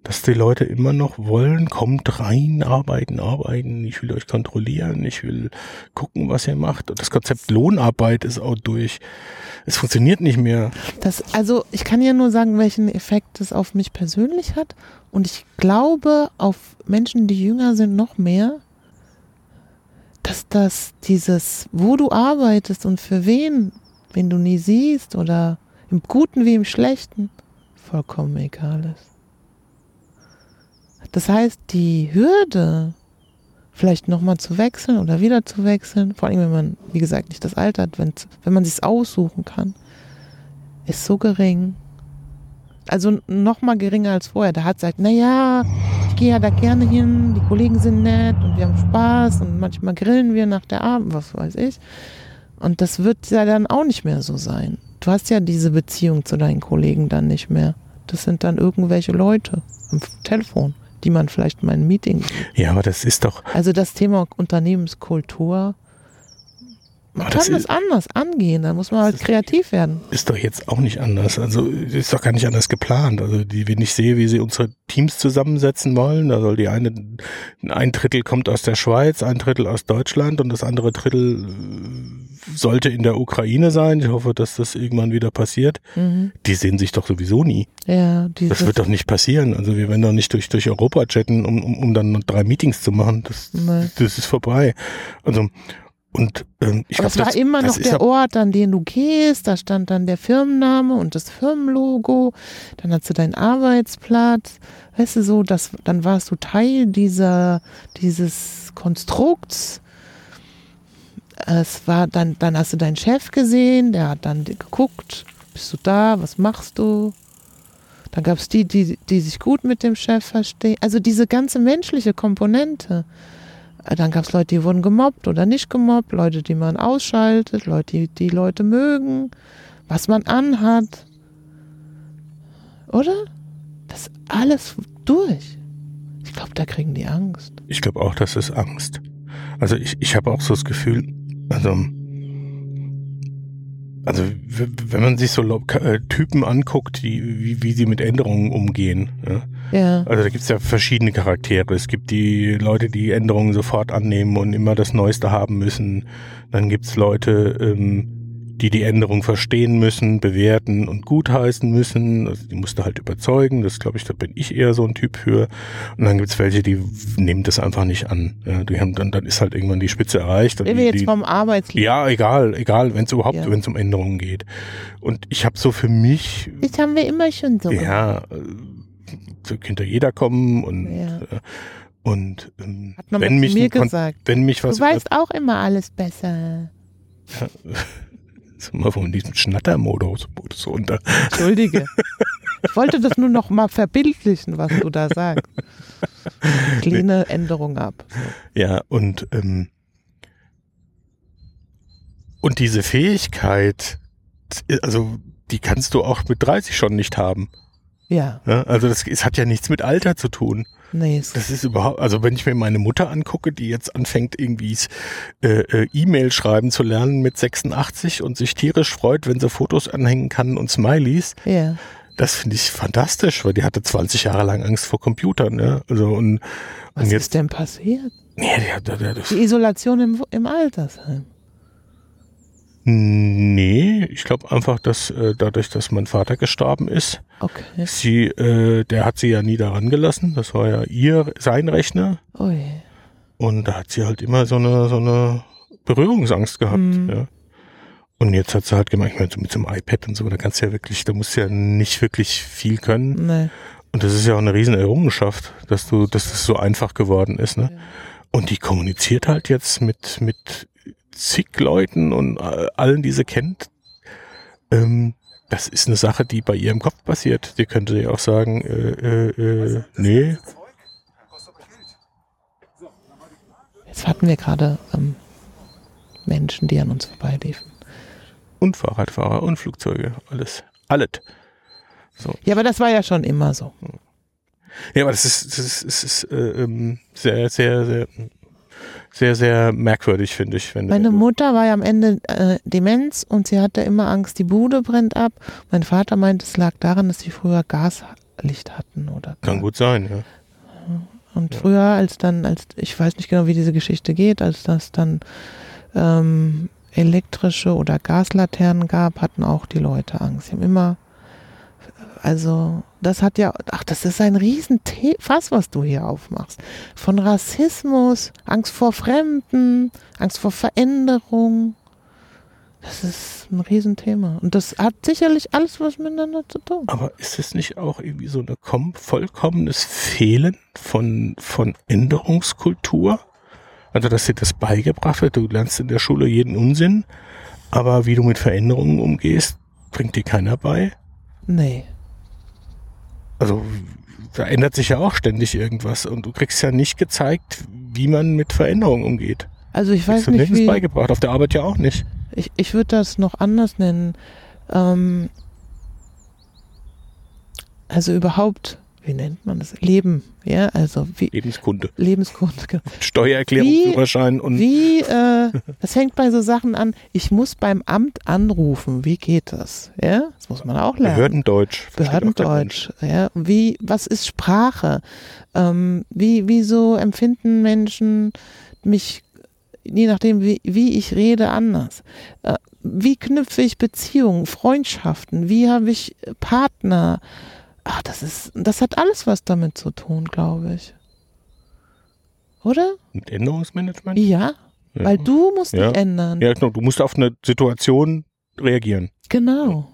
[SPEAKER 1] Dass die Leute immer noch wollen, kommt rein, arbeiten, arbeiten, ich will euch kontrollieren, ich will gucken, was ihr macht. Und das Konzept Lohnarbeit ist auch durch. Es funktioniert nicht mehr.
[SPEAKER 2] Das, also ich kann ja nur sagen, welchen Effekt es auf mich persönlich hat. Und ich glaube, auf Menschen, die jünger sind, noch mehr, dass das dieses, wo du arbeitest und für wen, wen du nie siehst oder im Guten wie im Schlechten, vollkommen egal ist. Das heißt, die Hürde, vielleicht nochmal zu wechseln oder wieder zu wechseln, vor allem wenn man, wie gesagt, nicht das Alter hat, wenn, wenn man sich aussuchen kann, ist so gering. Also nochmal geringer als vorher. Da hat es halt, naja, ich gehe ja da gerne hin, die Kollegen sind nett und wir haben Spaß und manchmal grillen wir nach der Abend, was weiß ich. Und das wird ja dann auch nicht mehr so sein. Du hast ja diese Beziehung zu deinen Kollegen dann nicht mehr. Das sind dann irgendwelche Leute am Telefon, die man vielleicht mal in ein Meeting.
[SPEAKER 1] Ja, aber das ist doch,
[SPEAKER 2] Also das Thema Unternehmenskultur, man
[SPEAKER 1] Aber das
[SPEAKER 2] kann das anders angehen, da muss man halt kreativ werden.
[SPEAKER 1] ist doch jetzt auch nicht anders. Also ist doch gar nicht anders geplant. Also die, wenn ich sehe, wie sie unsere Teams zusammensetzen wollen, da soll die eine, ein Drittel kommt aus der Schweiz, ein Drittel aus Deutschland und das andere Drittel äh, sollte in der Ukraine sein. Ich hoffe, dass das irgendwann wieder passiert.
[SPEAKER 2] Mhm.
[SPEAKER 1] Die sehen sich doch sowieso nie.
[SPEAKER 2] Ja,
[SPEAKER 1] Das wird doch nicht passieren. Also wir werden doch nicht durch, durch Europa chatten, um, um, um dann noch drei Meetings zu machen. Das,
[SPEAKER 2] Nee.
[SPEAKER 1] das ist vorbei. Also und ähm, ich glaube,
[SPEAKER 2] es war
[SPEAKER 1] das,
[SPEAKER 2] immer
[SPEAKER 1] das
[SPEAKER 2] noch der Ort, an den du gehst, da stand dann der Firmenname und das Firmenlogo, dann hast du deinen Arbeitsplatz, weißt du so, das, dann warst du Teil dieser, dieses Konstrukts. Es war dann, dann hast du deinen Chef gesehen, der hat dann geguckt, bist du da, was machst du? Dann gab es die, die, die sich gut mit dem Chef verstehen. Also diese ganze menschliche Komponente. Äh, Dann gab es Leute, die wurden gemobbt oder nicht gemobbt, Leute, die man ausschaltet, Leute, die die Leute mögen, was man anhat. Oder? Das alles durch. Ich glaube, da kriegen die Angst.
[SPEAKER 1] Ich glaube auch, das ist Angst. Also ich, ich habe auch so das Gefühl, also, also wenn man sich so äh, Typen anguckt, die, wie, wie sie mit Änderungen umgehen. Ja?
[SPEAKER 2] Ja.
[SPEAKER 1] Also da gibt es ja verschiedene Charaktere. Es gibt die Leute, die Änderungen sofort annehmen und immer das Neueste haben müssen. Dann gibt es Leute, ähm, die die Änderung verstehen müssen, bewerten und gutheißen müssen. Also die musst du halt überzeugen. Das glaube ich, da bin ich eher so ein Typ für. Und dann gibt es welche, die nehmen das einfach nicht an. Ja, die haben dann, dann ist halt irgendwann die Spitze erreicht. die,
[SPEAKER 2] wir jetzt
[SPEAKER 1] die,
[SPEAKER 2] vom Arbeitsleben.
[SPEAKER 1] ja, egal, egal, wenn es überhaupt,
[SPEAKER 2] Ja.
[SPEAKER 1] wenn es um Änderungen geht. Und ich habe so für mich
[SPEAKER 2] Das haben wir immer schon so.
[SPEAKER 1] ja, äh, so könnte jeder kommen und
[SPEAKER 2] Ja.
[SPEAKER 1] äh, und ähm,
[SPEAKER 2] Hat man
[SPEAKER 1] wenn mich
[SPEAKER 2] mir gesagt.
[SPEAKER 1] wenn mich was
[SPEAKER 2] Du weißt auch immer alles besser.
[SPEAKER 1] So mal von diesem Schnattermodus Modus runter.
[SPEAKER 2] Entschuldige. Ich wollte das nur noch mal verbildlichen, was du da sagst. Ich lehne Änderung ab.
[SPEAKER 1] Ja und ähm, und diese Fähigkeit, also die kannst du auch mit 30 schon nicht haben.
[SPEAKER 2] Ja,
[SPEAKER 1] Ja? Also das es hat ja nichts mit Alter zu tun.
[SPEAKER 2] nee, es
[SPEAKER 1] Das ist überhaupt, also wenn ich mir meine Mutter angucke, die jetzt anfängt, irgendwie äh, äh, E-Mail schreiben zu lernen mit 86 und sich tierisch freut, wenn sie Fotos anhängen kann und Smileys,
[SPEAKER 2] ja.
[SPEAKER 1] Das finde ich fantastisch, weil die hatte 20 Jahre lang Angst vor Computern, ne? Also und,
[SPEAKER 2] Was
[SPEAKER 1] und jetzt.
[SPEAKER 2] ist denn passiert?
[SPEAKER 1] Nee, die die hat,
[SPEAKER 2] Die Isolation im, im Altersheim.
[SPEAKER 1] Nee, ich glaube einfach, dass äh, dadurch, dass mein Vater gestorben ist,
[SPEAKER 2] Okay.
[SPEAKER 1] sie, äh, der hat sie ja nie daran gelassen. Das war ja ihr, sein Rechner.
[SPEAKER 2] Je.
[SPEAKER 1] Und da hat sie halt immer so eine, so eine Berührungsangst gehabt,
[SPEAKER 2] Mhm.
[SPEAKER 1] ja. Und jetzt hat sie halt gemerkt, ich meine, so mit so einem iPad und so, da kannst du ja wirklich, da musst du ja nicht wirklich viel können.
[SPEAKER 2] Nee.
[SPEAKER 1] Und das ist ja auch eine riesen Errungenschaft, dass du, dass das so einfach geworden ist, ne? Und die kommuniziert halt jetzt mit, mit zig Leuten und äh, allen, die sie kennt. Ähm, das ist eine Sache, die bei ihr im Kopf passiert. Die könnte ja auch sagen, äh, äh, äh, nee,
[SPEAKER 2] Jetzt hatten wir gerade ähm, Menschen, die an uns vorbeiliefen.
[SPEAKER 1] und Fahrradfahrer und Flugzeuge, alles. Alles.
[SPEAKER 2] Ja, aber das war ja schon immer so.
[SPEAKER 1] Ja, aber das ist, das ist, das ist äh, ähm, sehr, sehr, sehr, sehr, sehr merkwürdig, finde ich.
[SPEAKER 2] Meine Mutter war ja am Ende äh, Demenz und sie hatte immer Angst, die Bude brennt ab. Mein Vater meint, es lag daran, dass sie früher Gaslicht hatten oder
[SPEAKER 1] Kann gut sein, ja.
[SPEAKER 2] Und
[SPEAKER 1] Ja.
[SPEAKER 2] früher, als dann, als ich weiß nicht genau, wie diese Geschichte geht, als das dann ähm, elektrische oder Gaslaternen gab, hatten auch die Leute Angst. Sie haben immer, also das hat ja, ach, das ist ein riesen Fass, was du hier aufmachst. Von Rassismus, Angst vor Fremden, Angst vor Veränderung. Das ist ein Riesenthema. Und das hat sicherlich alles was miteinander zu tun.
[SPEAKER 1] Aber ist es nicht auch irgendwie so ein kom vollkommenes Fehlen von, von Änderungskultur? Also, dass dir das beigebracht wird, du lernst in der Schule jeden Unsinn, aber wie du mit Veränderungen umgehst, bringt dir keiner bei.
[SPEAKER 2] Nee.
[SPEAKER 1] Also, da ändert sich ja auch ständig irgendwas und du kriegst ja nicht gezeigt, wie man mit Veränderungen umgeht.
[SPEAKER 2] Also ich weiß nicht, wie,
[SPEAKER 1] beigebracht, auf der Arbeit ja auch nicht.
[SPEAKER 2] Ich, ich würde das noch anders nennen. Ähm, also überhaupt, wie nennt man das? Leben, ja, also wie
[SPEAKER 1] Lebenskunde,
[SPEAKER 2] Lebensgrund. genau.
[SPEAKER 1] Steuererklärung,
[SPEAKER 2] Wie-
[SPEAKER 1] Führerschein und
[SPEAKER 2] Wie, äh, das fängt bei so Sachen an, ich muss beim Amt anrufen, wie geht das? Ja, das muss man auch lernen.
[SPEAKER 1] Behördendeutsch.
[SPEAKER 2] Behördendeutsch, ja. Wie, was ist Sprache? Ähm, wie, wieso empfinden Menschen mich, je nachdem, wie, wie ich rede, anders? Äh, wie knüpfe ich Beziehungen, Freundschaften? Wie habe ich Partner? Ach, das ist, das hat alles was damit zu tun, glaube ich. Oder?
[SPEAKER 1] Mit Änderungsmanagement?
[SPEAKER 2] Ja,
[SPEAKER 1] Ja.
[SPEAKER 2] weil du musst
[SPEAKER 1] Ja.
[SPEAKER 2] dich ändern.
[SPEAKER 1] Ja, genau. Du musst auf eine Situation reagieren.
[SPEAKER 2] Genau.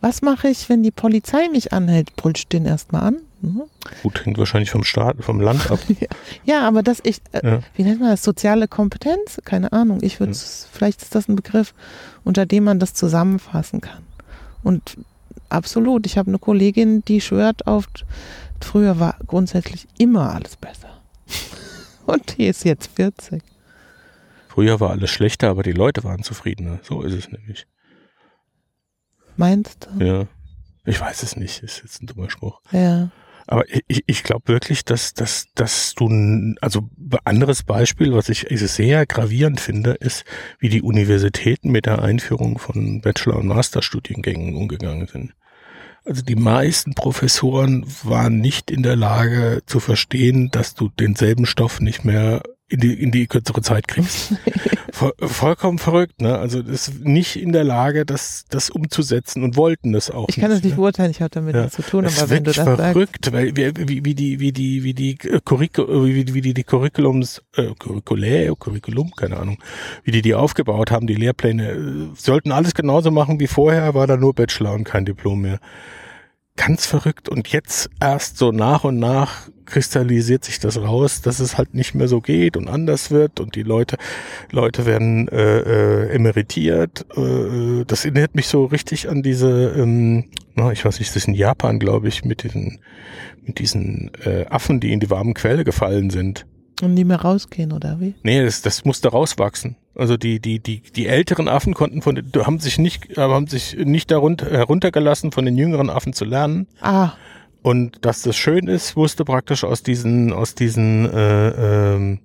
[SPEAKER 2] Was mache ich, wenn die Polizei mich anhält? Brüllst den erstmal an? Mhm.
[SPEAKER 1] Gut, hängt wahrscheinlich vom Staat, vom Land ab.
[SPEAKER 2] Ja, aber das ich, äh,
[SPEAKER 1] Ja.
[SPEAKER 2] wie nennt man das? Soziale Kompetenz? Keine Ahnung. Ich würde, vielleicht ist das ein Begriff, unter dem man das zusammenfassen kann. Und absolut, ich habe eine Kollegin, die schwört auf, früher war grundsätzlich immer alles besser. Und die ist jetzt 40.
[SPEAKER 1] Früher war alles schlechter, aber die Leute waren zufriedener. So ist es nämlich.
[SPEAKER 2] Meinst du?
[SPEAKER 1] Ja. Ich weiß es nicht, ist jetzt ein dummer Spruch.
[SPEAKER 2] Ja.
[SPEAKER 1] Aber ich, ich glaube wirklich, dass, dass, dass du, also anderes Beispiel, was ich sehr gravierend finde, ist, wie die Universitäten mit der Einführung von Bachelor- und Masterstudiengängen umgegangen sind. Also die meisten Professoren waren nicht in der Lage zu verstehen, dass du denselben Stoff nicht mehr in die, in die kürzere Zeit kriegst. Voll, vollkommen verrückt, ne? Also das ist nicht in der Lage, das, das umzusetzen und wollten das auch
[SPEAKER 2] Ich kann das nicht
[SPEAKER 1] ne?
[SPEAKER 2] beurteilen, ich habe damit
[SPEAKER 1] Ja.
[SPEAKER 2] nichts zu tun,
[SPEAKER 1] Das
[SPEAKER 2] aber wenn du das sagst.
[SPEAKER 1] verrückt, weil wie, wie, wie die wie die wie die äh, Curricu wie, wie die die Curriculums äh, Curriculä, Curriculum, keine Ahnung, wie die die aufgebaut haben, die Lehrpläne äh, sollten alles genauso machen wie vorher, war da nur Bachelor und kein Diplom mehr. Ganz verrückt und jetzt erst so nach und nach kristallisiert sich das raus, dass es halt nicht mehr so geht und anders wird und die Leute Leute werden äh, äh, emeritiert. Äh, das erinnert mich so richtig an diese, ähm, na, ich weiß nicht, das ist in Japan, glaube ich, mit diesen mit diesen äh, Affen, die in die warmen Quelle gefallen sind.
[SPEAKER 2] Und nie mehr rausgehen, oder wie?
[SPEAKER 1] Nee, das, das musste rauswachsen. Also die, die, die, die älteren Affen konnten von haben sich nicht, äh, haben sich nicht darunter, heruntergelassen, von den jüngeren Affen zu lernen.
[SPEAKER 2] Ah,
[SPEAKER 1] Und dass das schön ist, musste praktisch aus diesen, aus diesen, äh, ähm,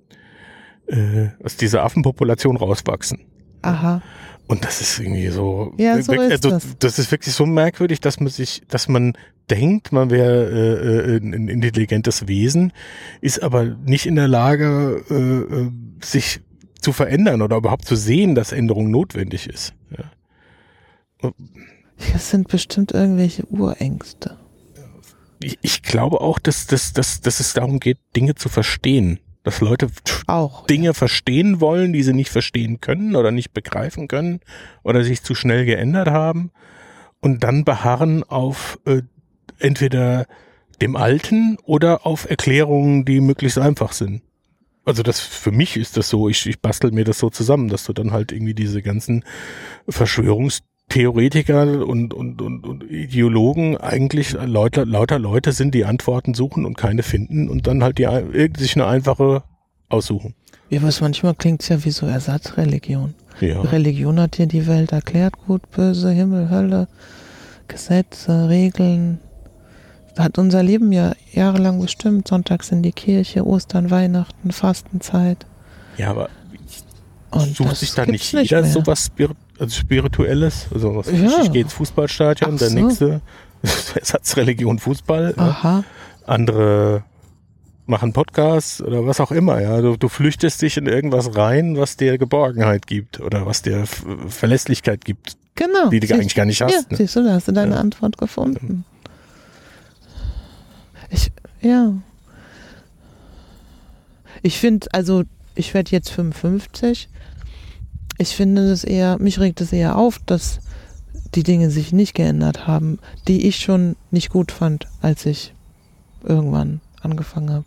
[SPEAKER 1] äh, aus dieser Affenpopulation rauswachsen.
[SPEAKER 2] Aha.
[SPEAKER 1] Und das ist irgendwie so,
[SPEAKER 2] Ja, so
[SPEAKER 1] also,
[SPEAKER 2] das.
[SPEAKER 1] das ist wirklich so merkwürdig, dass man sich, dass man denkt, man wäre äh, äh, ein intelligentes Wesen, ist aber nicht in der Lage, äh, äh, sich zu verändern oder überhaupt zu sehen, dass Änderung notwendig ist. Ja.
[SPEAKER 2] Das sind bestimmt irgendwelche Urängste.
[SPEAKER 1] Ich, ich glaube auch, dass, dass, dass, dass es darum geht, Dinge zu verstehen. Dass Leute
[SPEAKER 2] Auch.
[SPEAKER 1] Dinge verstehen wollen, die sie nicht verstehen können oder nicht begreifen können oder sich zu schnell geändert haben und dann beharren auf äh, entweder dem Alten oder auf Erklärungen, die möglichst einfach sind. Also das für mich ist das so, ich, ich bastel mir das so zusammen, dass du dann halt irgendwie diese ganzen Verschwörungstheoretiker und, und, und, und Ideologen eigentlich lauter, lauter Leute sind, die Antworten suchen und keine finden und dann halt die, sich eine einfache aussuchen.
[SPEAKER 2] Ja, aber manchmal klingt es ja wie so Ersatzreligion.
[SPEAKER 1] Ja.
[SPEAKER 2] Religion hat dir die Welt erklärt, gut, böse, Himmel, Hölle, Gesetze, Regeln. Hat unser Leben ja jahrelang bestimmt. Sonntags in die Kirche, Ostern, Weihnachten, Fastenzeit.
[SPEAKER 1] Ja, aber
[SPEAKER 2] Und
[SPEAKER 1] sucht sich da nicht jeder
[SPEAKER 2] mehr.
[SPEAKER 1] sowas Spir also Spirituelles? Also was
[SPEAKER 2] Ja.
[SPEAKER 1] ich, gehe ins Fußballstadion,
[SPEAKER 2] Ach
[SPEAKER 1] der
[SPEAKER 2] so.
[SPEAKER 1] nächste Ersatzreligion Fußball.
[SPEAKER 2] Aha.
[SPEAKER 1] andere machen Podcasts oder was auch immer, ja. Du, du flüchtest dich in irgendwas rein, was dir Geborgenheit gibt oder was dir F Verlässlichkeit gibt,
[SPEAKER 2] Genau.
[SPEAKER 1] die du
[SPEAKER 2] Siehst-
[SPEAKER 1] eigentlich gar nicht hast.
[SPEAKER 2] Ja,
[SPEAKER 1] ne?
[SPEAKER 2] siehst du, da hast du deine
[SPEAKER 1] Ja.
[SPEAKER 2] Antwort gefunden. Ich, ja. Ich finde, also, ich werde jetzt 55. Ich finde das eher, mich regt es eher auf, dass die Dinge sich nicht geändert haben, die ich schon nicht gut fand, als ich irgendwann angefangen habe,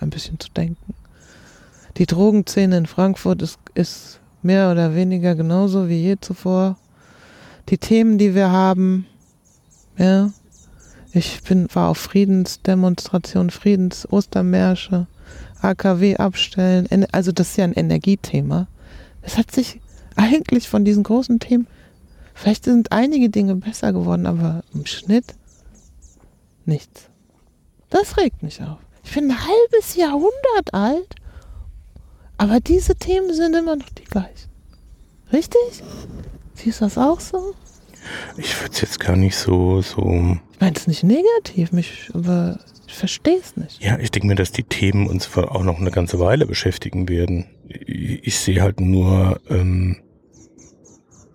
[SPEAKER 2] ein bisschen zu denken. Die Drogenszene in Frankfurt ist, ist mehr oder weniger genauso wie je zuvor die Themen, die wir haben, ja. Ich bin, war auf Friedensdemonstrationen, Friedens-Ostermärsche, AKW abstellen, also das ist ja ein Energiethema. Es hat sich eigentlich von diesen großen Themen, vielleicht sind einige Dinge besser geworden, aber im Schnitt nichts. Das regt mich auf. Ich bin ein halbes Jahrhundert alt, aber diese Themen sind immer noch die gleichen. Richtig? Siehst du das auch so?
[SPEAKER 1] Ich würde es jetzt gar nicht so, so.
[SPEAKER 2] Ich meine es nicht negativ, mich, aber ich verstehe es nicht.
[SPEAKER 1] Ja, ich denke mir, dass die Themen uns auch noch eine ganze Weile beschäftigen werden. Ich, ich sehe halt nur, ähm,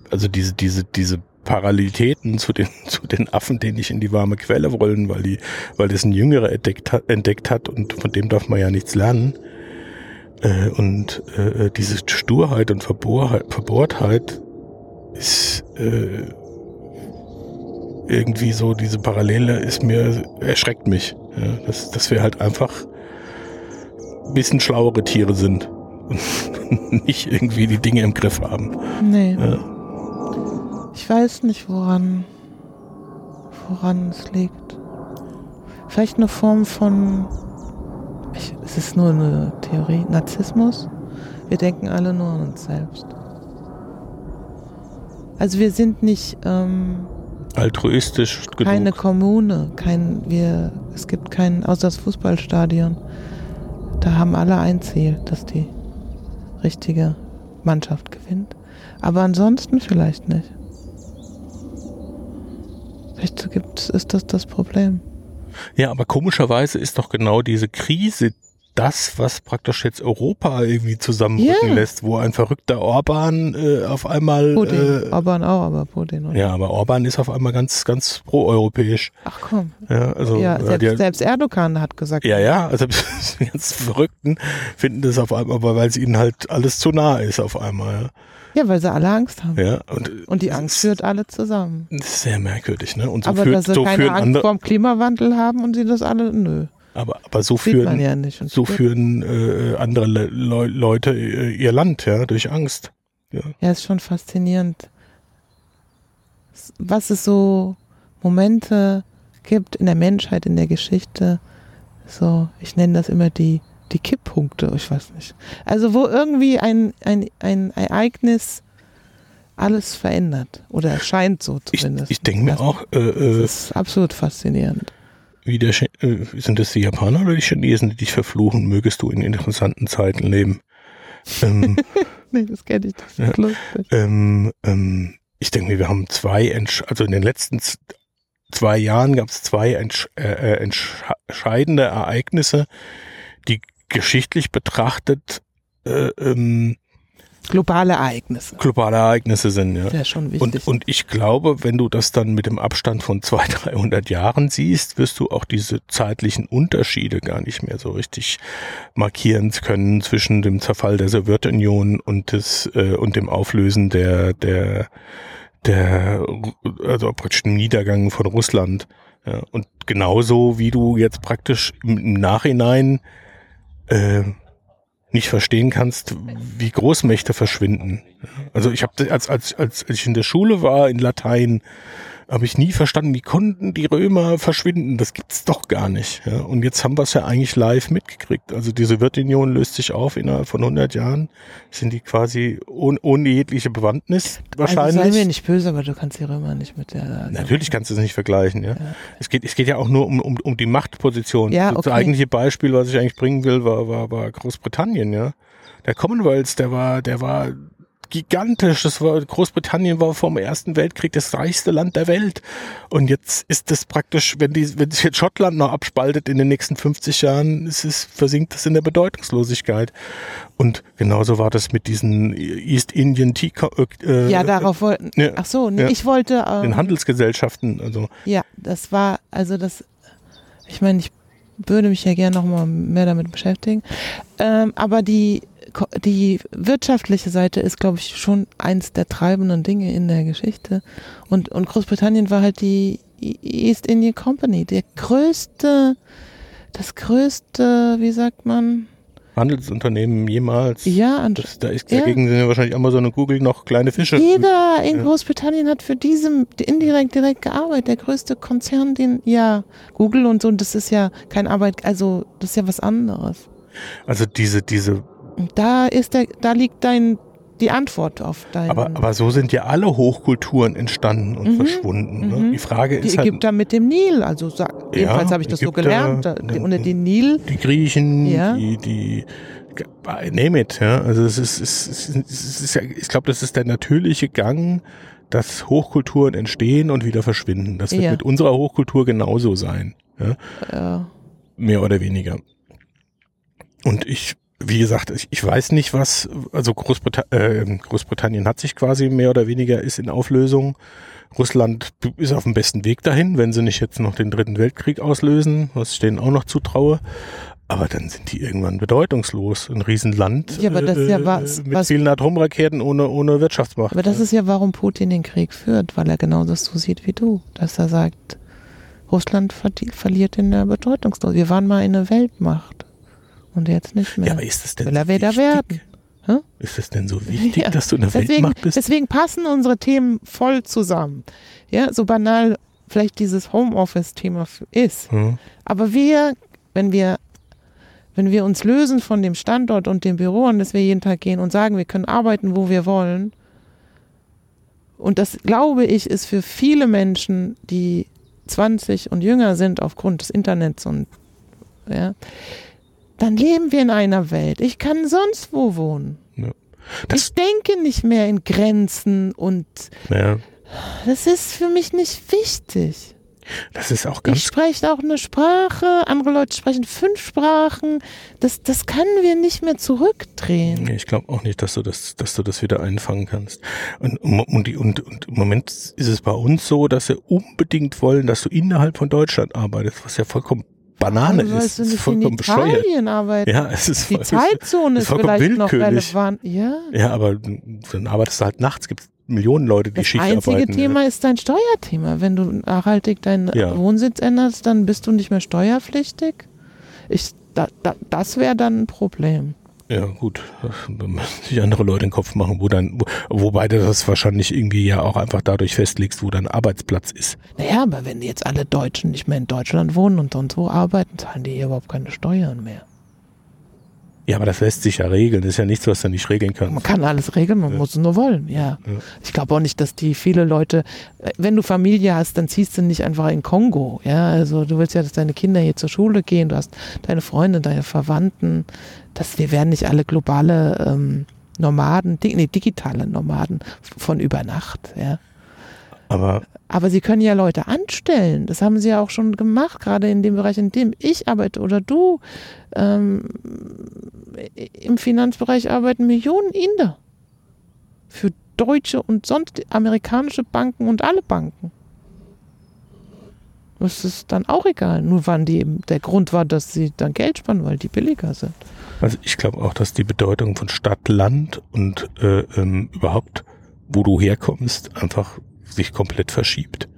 [SPEAKER 1] also diese, diese, diese Parallelitäten zu den, zu den Affen, denen ich in die warme Quelle wollen, weil die, weil das ein Jüngerer entdeckt hat, entdeckt hat und von dem darf man ja nichts lernen. Äh, und äh, diese Sturheit und Verbohrheit, Verbohrtheit ist äh, irgendwie so, diese Parallele ist mir, erschreckt mich. Ja, dass, dass wir halt einfach ein bisschen schlauere Tiere sind und nicht irgendwie die Dinge im Griff haben.
[SPEAKER 2] Nee.
[SPEAKER 1] Ja.
[SPEAKER 2] Ich weiß nicht, woran, woran es liegt. Vielleicht eine Form von, ich, es ist nur eine Theorie, Narzissmus. Wir denken alle nur an uns selbst. Also wir sind nicht ähm,
[SPEAKER 1] Altruistisch genug.
[SPEAKER 2] keine Kommune, kein, wir, es gibt kein, außer das Fußballstadion. Da haben alle ein Ziel, dass die richtige Mannschaft gewinnt. Aber ansonsten vielleicht nicht. Vielleicht gibt, ist das das Problem.
[SPEAKER 1] Ja, aber komischerweise ist doch genau diese Krise das, was praktisch jetzt Europa irgendwie zusammenrücken
[SPEAKER 2] Ja.
[SPEAKER 1] lässt, wo ein verrückter Orban äh, auf einmal
[SPEAKER 2] Putin,
[SPEAKER 1] äh,
[SPEAKER 2] Orban auch, aber Putin. Oder?
[SPEAKER 1] ja, aber Orban ist auf einmal ganz, ganz proeuropäisch.
[SPEAKER 2] Ach komm.
[SPEAKER 1] Ja, also
[SPEAKER 2] ja, selbst,
[SPEAKER 1] die-
[SPEAKER 2] selbst Erdogan hat gesagt,
[SPEAKER 1] Ja, ja, also die ganz Verrückten finden das auf einmal, aber weil es ihnen halt alles zu nah ist auf einmal.
[SPEAKER 2] ja, weil sie alle Angst haben.
[SPEAKER 1] Ja, und,
[SPEAKER 2] Und die Angst führt alle zusammen.
[SPEAKER 1] Das ist sehr merkwürdig, ne? Und so,
[SPEAKER 2] aber
[SPEAKER 1] führt,
[SPEAKER 2] dass sie
[SPEAKER 1] so
[SPEAKER 2] keine Angst
[SPEAKER 1] andere,
[SPEAKER 2] vor dem Klimawandel haben und sie das alle, nö.
[SPEAKER 1] Aber, aber so
[SPEAKER 2] Sieht
[SPEAKER 1] führen,
[SPEAKER 2] ja
[SPEAKER 1] so führen äh, andere Le Leu- Leute äh, ihr Land, ja, durch Angst. Ja.
[SPEAKER 2] Ja, ist schon faszinierend, was es so Momente gibt in der Menschheit, in der Geschichte. So, ich nenne das immer die, die Kipppunkte, ich weiß nicht. Also wo irgendwie ein, ein, ein Ereignis alles verändert oder erscheint so
[SPEAKER 1] Ich,
[SPEAKER 2] zumindest.
[SPEAKER 1] ich denke mir
[SPEAKER 2] Das-
[SPEAKER 1] auch, äh, äh,
[SPEAKER 2] Das ist absolut faszinierend.
[SPEAKER 1] Wie der, äh, sind das die Japaner oder die Chinesen, die dich verfluchen, mögest du in interessanten Zeiten leben? Ähm,
[SPEAKER 2] nee, das kenne ich, das ist
[SPEAKER 1] Ja. Ähm, ähm, ich denke mir, wir haben zwei, Entsch also in den letzten zwei Jahren gab es zwei entsch äh, äh, entscheidende Ereignisse, die geschichtlich betrachtet äh, ähm,
[SPEAKER 2] Globale Ereignisse.
[SPEAKER 1] globale Ereignisse sind. Ja.
[SPEAKER 2] Wäre schon
[SPEAKER 1] Und,
[SPEAKER 2] wichtig.
[SPEAKER 1] und ich glaube, wenn du das dann mit dem Abstand von 200, 300 Jahren siehst, wirst du auch diese zeitlichen Unterschiede gar nicht mehr so richtig markieren können zwischen dem Zerfall der Sowjetunion und des äh, und dem Auflösen der der der also praktisch dem Niedergang von Russland. Ja, und genauso wie du jetzt praktisch im, im Nachhinein äh, nicht verstehen kannst, wie Großmächte verschwinden. Also ich habe als, als als als ich in der Schule war in Latein, habe ich nie verstanden, wie konnten die Römer verschwinden? Das gibt's doch gar nicht. Ja? Und jetzt haben wir es ja eigentlich live mitgekriegt. Also die Sowjetunion löst sich auf innerhalb von 100 Jahren. Sind die quasi ohne, ohne jegliche Bewandtnis wahrscheinlich.
[SPEAKER 2] Also sei mir nicht böse, aber du kannst die Römer nicht mit der.
[SPEAKER 1] Natürlich kannst du es nicht vergleichen, ja.
[SPEAKER 2] Ja.
[SPEAKER 1] Es geht, es geht ja auch nur um, um, um die Machtposition.
[SPEAKER 2] Ja,
[SPEAKER 1] Das
[SPEAKER 2] okay.
[SPEAKER 1] eigentliche Beispiel, was ich eigentlich bringen will, war, war, war Großbritannien, ja. Der Commonwealth, der war, der war gigantisch. Das war, Großbritannien war vor dem Ersten Weltkrieg das reichste Land der Welt. Und jetzt ist das praktisch, wenn die, wenn sich jetzt Schottland noch abspaltet in den nächsten 50 Jahren, ist es, versinkt das in der Bedeutungslosigkeit. Und genauso war das mit diesen East Indian Tea, Co- äh,
[SPEAKER 2] Ja, darauf wollten.
[SPEAKER 1] Ja.
[SPEAKER 2] Ach so,
[SPEAKER 1] Ja.
[SPEAKER 2] ich wollte. Ähm,
[SPEAKER 1] den Handelsgesellschaften, also
[SPEAKER 2] Ja, das war, also das, ich meine, ich würde mich ja gerne noch mal mehr damit beschäftigen. Ähm, aber die, die wirtschaftliche Seite ist, glaube ich, schon eins der treibenden Dinge in der Geschichte. Und, und Großbritannien war halt die East India Company, der größte, das größte, wie sagt man?
[SPEAKER 1] Handelsunternehmen jemals.
[SPEAKER 2] Ja, und
[SPEAKER 1] Das, da ist,
[SPEAKER 2] Ja.
[SPEAKER 1] dagegen sind ja wahrscheinlich Amazon und Google noch kleine Fische.
[SPEAKER 2] Jeder in
[SPEAKER 1] Ja.
[SPEAKER 2] Großbritannien hat für diesen indirekt direkt gearbeitet. Der größte Konzern, den ja Google und so, und das ist ja kein Arbeit, also das ist ja was anderes.
[SPEAKER 1] Also diese, diese,
[SPEAKER 2] da ist der, da liegt dein die Antwort auf dein.
[SPEAKER 1] aber, aber so sind ja alle Hochkulturen entstanden und
[SPEAKER 2] Mhm,
[SPEAKER 1] verschwunden. Ne?
[SPEAKER 2] mhm.
[SPEAKER 1] Die Frage
[SPEAKER 2] die
[SPEAKER 1] ist halt,
[SPEAKER 2] Ägypter mit dem Nil, also sag, jedenfalls habe ich das
[SPEAKER 1] Ägypter,
[SPEAKER 2] so gelernt. Da,
[SPEAKER 1] ne,
[SPEAKER 2] unter den Nil.
[SPEAKER 1] die Griechen,
[SPEAKER 2] Ja.
[SPEAKER 1] die, die, name it, ja. Also es ist, es ist, es ist ja, ich glaube, das ist der natürliche Gang, dass Hochkulturen entstehen und wieder verschwinden. Das wird
[SPEAKER 2] Ja.
[SPEAKER 1] mit unserer Hochkultur genauso sein. Ja?
[SPEAKER 2] Äh,
[SPEAKER 1] mehr oder weniger. Und ich, wie gesagt, ich, ich weiß nicht, was, also Großbrita äh, Großbritannien hat sich quasi mehr oder weniger ist in Auflösung. Russland ist auf dem besten Weg dahin, wenn sie nicht jetzt noch den dritten Weltkrieg auslösen, was ich denen auch noch zutraue. Aber dann sind die irgendwann bedeutungslos. Ein Riesenland
[SPEAKER 2] Ja, aber das ist ja was-
[SPEAKER 1] mit
[SPEAKER 2] was-
[SPEAKER 1] vielen Atomraketen ohne, ohne Wirtschaftsmacht.
[SPEAKER 2] aber das ist ja, warum Putin den Krieg führt, weil er genau das so sieht wie du. Dass er sagt, Russland verliert in der Bedeutungslosigkeit. Wir waren mal eine Weltmacht. Und jetzt nicht mehr.
[SPEAKER 1] ja, aber ist das denn
[SPEAKER 2] Will er
[SPEAKER 1] so
[SPEAKER 2] wieder
[SPEAKER 1] wichtig?
[SPEAKER 2] werden. Hä?
[SPEAKER 1] Ist das denn so wichtig,
[SPEAKER 2] Ja,
[SPEAKER 1] dass du eine
[SPEAKER 2] Deswegen,
[SPEAKER 1] Weltmacht bist?
[SPEAKER 2] deswegen passen unsere Themen voll zusammen. Ja, so banal vielleicht dieses Homeoffice-Thema ist.
[SPEAKER 1] Hm?
[SPEAKER 2] Aber wir, wenn wir, wenn wir uns lösen von dem Standort und dem Büro, an das wir jeden Tag gehen und sagen, wir können arbeiten, wo wir wollen, und das glaube ich, ist für viele Menschen, die 20 und jünger sind aufgrund des Internets und ja, dann leben wir in einer Welt. Ich kann sonst wo wohnen.
[SPEAKER 1] Das-
[SPEAKER 2] ich denke nicht mehr in Grenzen und
[SPEAKER 1] Ja,
[SPEAKER 2] das ist für mich nicht wichtig.
[SPEAKER 1] das ist auch
[SPEAKER 2] Ich
[SPEAKER 1] ganz
[SPEAKER 2] spreche auch eine Sprache, andere Leute sprechen fünf Sprachen. Das, das können wir nicht mehr zurückdrehen.
[SPEAKER 1] Ich glaube auch nicht, dass du das, dass du das wieder einfangen kannst. Und, und, und, und im Moment ist es bei uns so, dass sie unbedingt wollen, dass du innerhalb von Deutschland arbeitest, was ja vollkommen Banane
[SPEAKER 2] Warum
[SPEAKER 1] ist. Das ist
[SPEAKER 2] in
[SPEAKER 1] vollkommen bescheuert.
[SPEAKER 2] Arbeiten?
[SPEAKER 1] Ja, es ist
[SPEAKER 2] Die
[SPEAKER 1] voll-
[SPEAKER 2] Zeitzone
[SPEAKER 1] ist
[SPEAKER 2] ist
[SPEAKER 1] vollkommen
[SPEAKER 2] vielleicht noch
[SPEAKER 1] willkürlich.
[SPEAKER 2] relevant. Ja.
[SPEAKER 1] Ja, aber dann arbeitest du halt nachts. Gibt Millionen Leute, die
[SPEAKER 2] Das
[SPEAKER 1] Schicht
[SPEAKER 2] einzige
[SPEAKER 1] arbeiten.
[SPEAKER 2] Thema ist dein Steuerthema. Wenn du nachhaltig deinen
[SPEAKER 1] Ja.
[SPEAKER 2] Wohnsitz änderst, dann bist du nicht mehr steuerpflichtig. Ich, da, da, das wäre dann ein Problem.
[SPEAKER 1] Ja, gut. Da müssen sich andere Leute den Kopf machen, wo dann, wo, wobei du das wahrscheinlich irgendwie ja auch einfach dadurch festlegst, wo dein Arbeitsplatz ist.
[SPEAKER 2] Naja, aber wenn jetzt alle Deutschen nicht mehr in Deutschland wohnen und sonst wo arbeiten, zahlen die hier überhaupt keine Steuern mehr.
[SPEAKER 1] Ja, aber das lässt sich ja regeln. Das ist ja nichts, was du nicht regeln
[SPEAKER 2] Man
[SPEAKER 1] kannst.
[SPEAKER 2] kann alles regeln, man
[SPEAKER 1] Ja.
[SPEAKER 2] muss es nur wollen, ja.
[SPEAKER 1] Ja.
[SPEAKER 2] Ich glaube auch nicht, dass die viele Leute, äh, wenn du Familie hast, dann ziehst du nicht einfach in Kongo, ja. Also du willst ja, dass deine Kinder hier zur Schule gehen, du hast deine Freunde, deine Verwandten. Das, wir werden nicht alle globale ähm, Nomaden, di nee, digitale Nomaden von über Nacht, ja.
[SPEAKER 1] Aber
[SPEAKER 2] Aber sie können ja Leute anstellen. Das haben sie ja auch schon gemacht, gerade in dem Bereich, in dem ich arbeite oder du. Ähm, Im Finanzbereich arbeiten Millionen Inder. Für deutsche und sonst amerikanische Banken und alle Banken. Das ist dann auch egal. Nur wann die eben, der Grund war, dass sie dann Geld sparen, weil die billiger sind.
[SPEAKER 1] Also ich glaube auch, dass die Bedeutung von Stadt, Land und äh, ähm, überhaupt, wo du herkommst, einfach sich komplett verschiebt.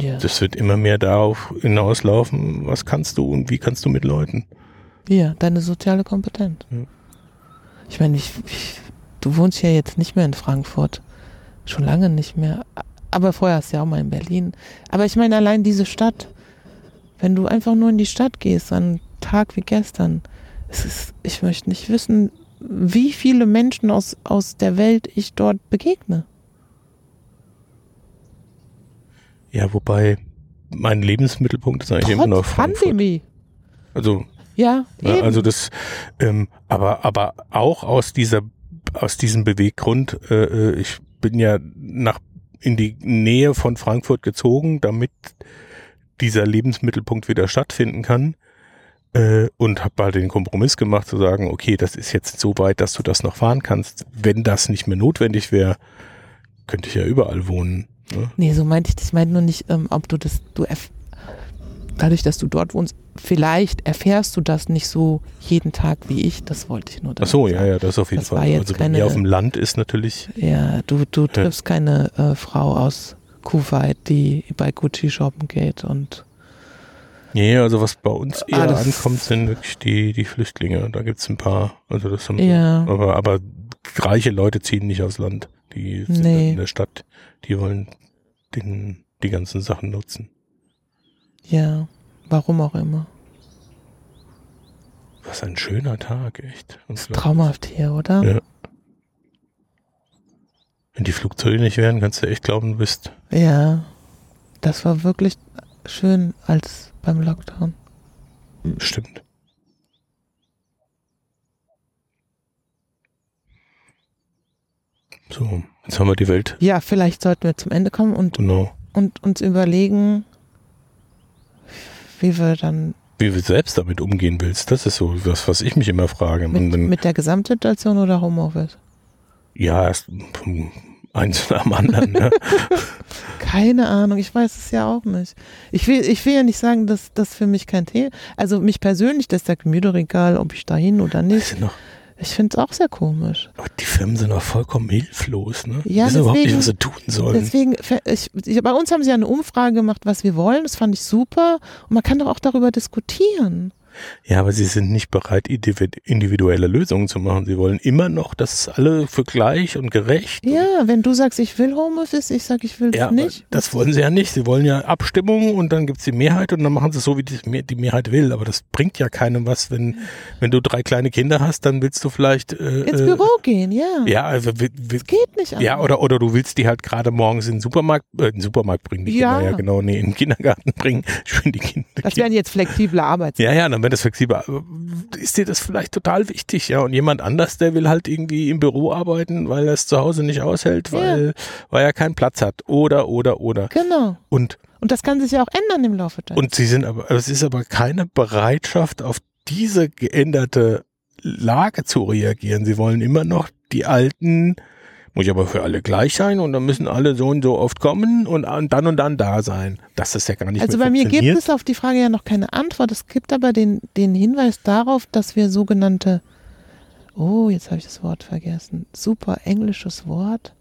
[SPEAKER 2] Ja.
[SPEAKER 1] Das wird immer mehr darauf hinauslaufen, was kannst du und wie kannst du mit Leuten.
[SPEAKER 2] Ja, deine soziale Kompetenz.
[SPEAKER 1] Ja.
[SPEAKER 2] Ich meine, ich, ich, du wohnst ja jetzt nicht mehr in Frankfurt. Schon lange nicht mehr. Aber vorher hast du ja auch mal in Berlin. Aber ich meine, allein diese Stadt, wenn du einfach nur in die Stadt gehst, an einem Tag wie gestern, es ist, ich möchte nicht wissen, wie viele Menschen aus, aus der Welt ich dort begegne.
[SPEAKER 1] Ja, wobei mein Lebensmittelpunkt ist eigentlich immer noch
[SPEAKER 2] Trotz
[SPEAKER 1] Frankfurt.
[SPEAKER 2] Pandemie.
[SPEAKER 1] Also,
[SPEAKER 2] Ja,
[SPEAKER 1] ja,
[SPEAKER 2] eben.
[SPEAKER 1] also das, ähm, aber, aber auch aus dieser, aus diesem Beweggrund, äh, äh, ich bin ja nach, in die Nähe von Frankfurt gezogen, damit dieser Lebensmittelpunkt wieder stattfinden kann. Äh, und habe halt den Kompromiss gemacht zu sagen, okay, das ist jetzt so weit, dass du das noch fahren kannst. Wenn das nicht mehr notwendig wäre, könnte ich ja überall wohnen. Ne?
[SPEAKER 2] Nee, so meinte ich das. Ich meinte nur nicht, ähm, ob du das, du dadurch, dass du dort wohnst, vielleicht erfährst du das nicht so jeden Tag wie ich. Das wollte ich nur.
[SPEAKER 1] Ach so, ja, ja, das auf jeden
[SPEAKER 2] Das
[SPEAKER 1] Fall.
[SPEAKER 2] jetzt
[SPEAKER 1] Also bei
[SPEAKER 2] keine-
[SPEAKER 1] mir auf dem Land ist natürlich,
[SPEAKER 2] Ja, du, du triffst keine äh, Frau aus Kuwait, die bei Gucci shoppen geht und
[SPEAKER 1] nee, also was bei uns eher
[SPEAKER 2] Ah,
[SPEAKER 1] ankommt, sind wirklich die, die Flüchtlinge. Da gibt's ein paar, also das haben
[SPEAKER 2] Ja.
[SPEAKER 1] aber, aber reiche Leute ziehen nicht aus Land. Die sind
[SPEAKER 2] Nee.
[SPEAKER 1] in der Stadt, die wollen den, die ganzen Sachen nutzen.
[SPEAKER 2] Ja, warum auch immer.
[SPEAKER 1] Was ein schöner Tag, echt. Und
[SPEAKER 2] Traumhaft hier, oder?
[SPEAKER 1] Ja. Wenn die Flugzeuge nicht wären, kannst du echt glauben, du bist.
[SPEAKER 2] Ja, das war wirklich schön als beim Lockdown.
[SPEAKER 1] Stimmt. So, jetzt haben wir die Welt.
[SPEAKER 2] Ja, vielleicht sollten wir zum Ende kommen und,
[SPEAKER 1] Genau.
[SPEAKER 2] und uns überlegen, wie wir dann
[SPEAKER 1] Wie du selbst damit umgehen willst, das ist so das, was ich mich immer frage.
[SPEAKER 2] Mit,
[SPEAKER 1] dann,
[SPEAKER 2] mit der Gesamtsituation oder Homeoffice.
[SPEAKER 1] ja, erst eins nach dem anderen. Ne?
[SPEAKER 2] Keine Ahnung, ich weiß es ja auch nicht. Ich will, ich will ja nicht sagen, dass das für mich kein Thema Also mich persönlich, das ist der Gemüterregal, ob ich da hin oder nicht.
[SPEAKER 1] sind noch,
[SPEAKER 2] Ich finde es auch sehr komisch.
[SPEAKER 1] aber die Firmen sind noch vollkommen hilflos. Ne? Die
[SPEAKER 2] Ja,
[SPEAKER 1] wissen überhaupt nicht,
[SPEAKER 2] deswegen-
[SPEAKER 1] was sie tun sollen.
[SPEAKER 2] Deswegen, ich, ich, bei uns haben sie ja eine Umfrage gemacht, was wir wollen. Das fand ich super. Und man kann doch auch darüber diskutieren.
[SPEAKER 1] Ja, aber sie sind nicht bereit, individ- individuelle Lösungen zu machen. Sie wollen immer noch, dass alle für gleich und gerecht.
[SPEAKER 2] Ja, wenn du sagst, ich will Homeoffice, ich sag, ich will
[SPEAKER 1] Ja,
[SPEAKER 2] das
[SPEAKER 1] aber
[SPEAKER 2] nicht.
[SPEAKER 1] das wollen sie ja nicht. Sie wollen ja Abstimmung und dann gibt's die Mehrheit und dann machen sie es so, wie die, Me- die Mehrheit will. Aber das bringt ja keinem was, wenn, wenn du drei kleine Kinder hast, dann willst du vielleicht äh,
[SPEAKER 2] Ins
[SPEAKER 1] äh,
[SPEAKER 2] Büro gehen, ja.
[SPEAKER 1] Ja, also wi- wi-
[SPEAKER 2] Geht nicht
[SPEAKER 1] ja,
[SPEAKER 2] anders.
[SPEAKER 1] oder oder du willst die halt gerade morgens in den Supermarkt, äh, in den Supermarkt bringen, die
[SPEAKER 2] Ja.
[SPEAKER 1] Kinder, ja genau, nee, in den Kindergarten bringen. Schön die Kinder.
[SPEAKER 2] Das wären jetzt flexible Arbeitszeiten.
[SPEAKER 1] Ja, ja, dann wäre das flexibel. Ist dir das vielleicht total wichtig, ja? Und jemand anders, der will halt irgendwie im Büro arbeiten, weil er es zu Hause nicht aushält, weil, weil er keinen Platz hat. Oder, oder, oder.
[SPEAKER 2] Genau.
[SPEAKER 1] Und,
[SPEAKER 2] Und das kann sich ja auch ändern im Laufe der
[SPEAKER 1] und sie sind aber, es ist aber keine Bereitschaft, auf diese geänderte Lage zu reagieren. Sie wollen immer noch die alten, muss ich aber für alle gleich sein und dann müssen alle so und so oft kommen und an- dann und dann da sein. Das ist ja gar nicht
[SPEAKER 2] Also bei mir gibt es auf die Frage ja noch keine Antwort. Es gibt aber den, den Hinweis darauf, dass wir sogenannte, oh, jetzt habe ich das Wort vergessen, super englisches Wort.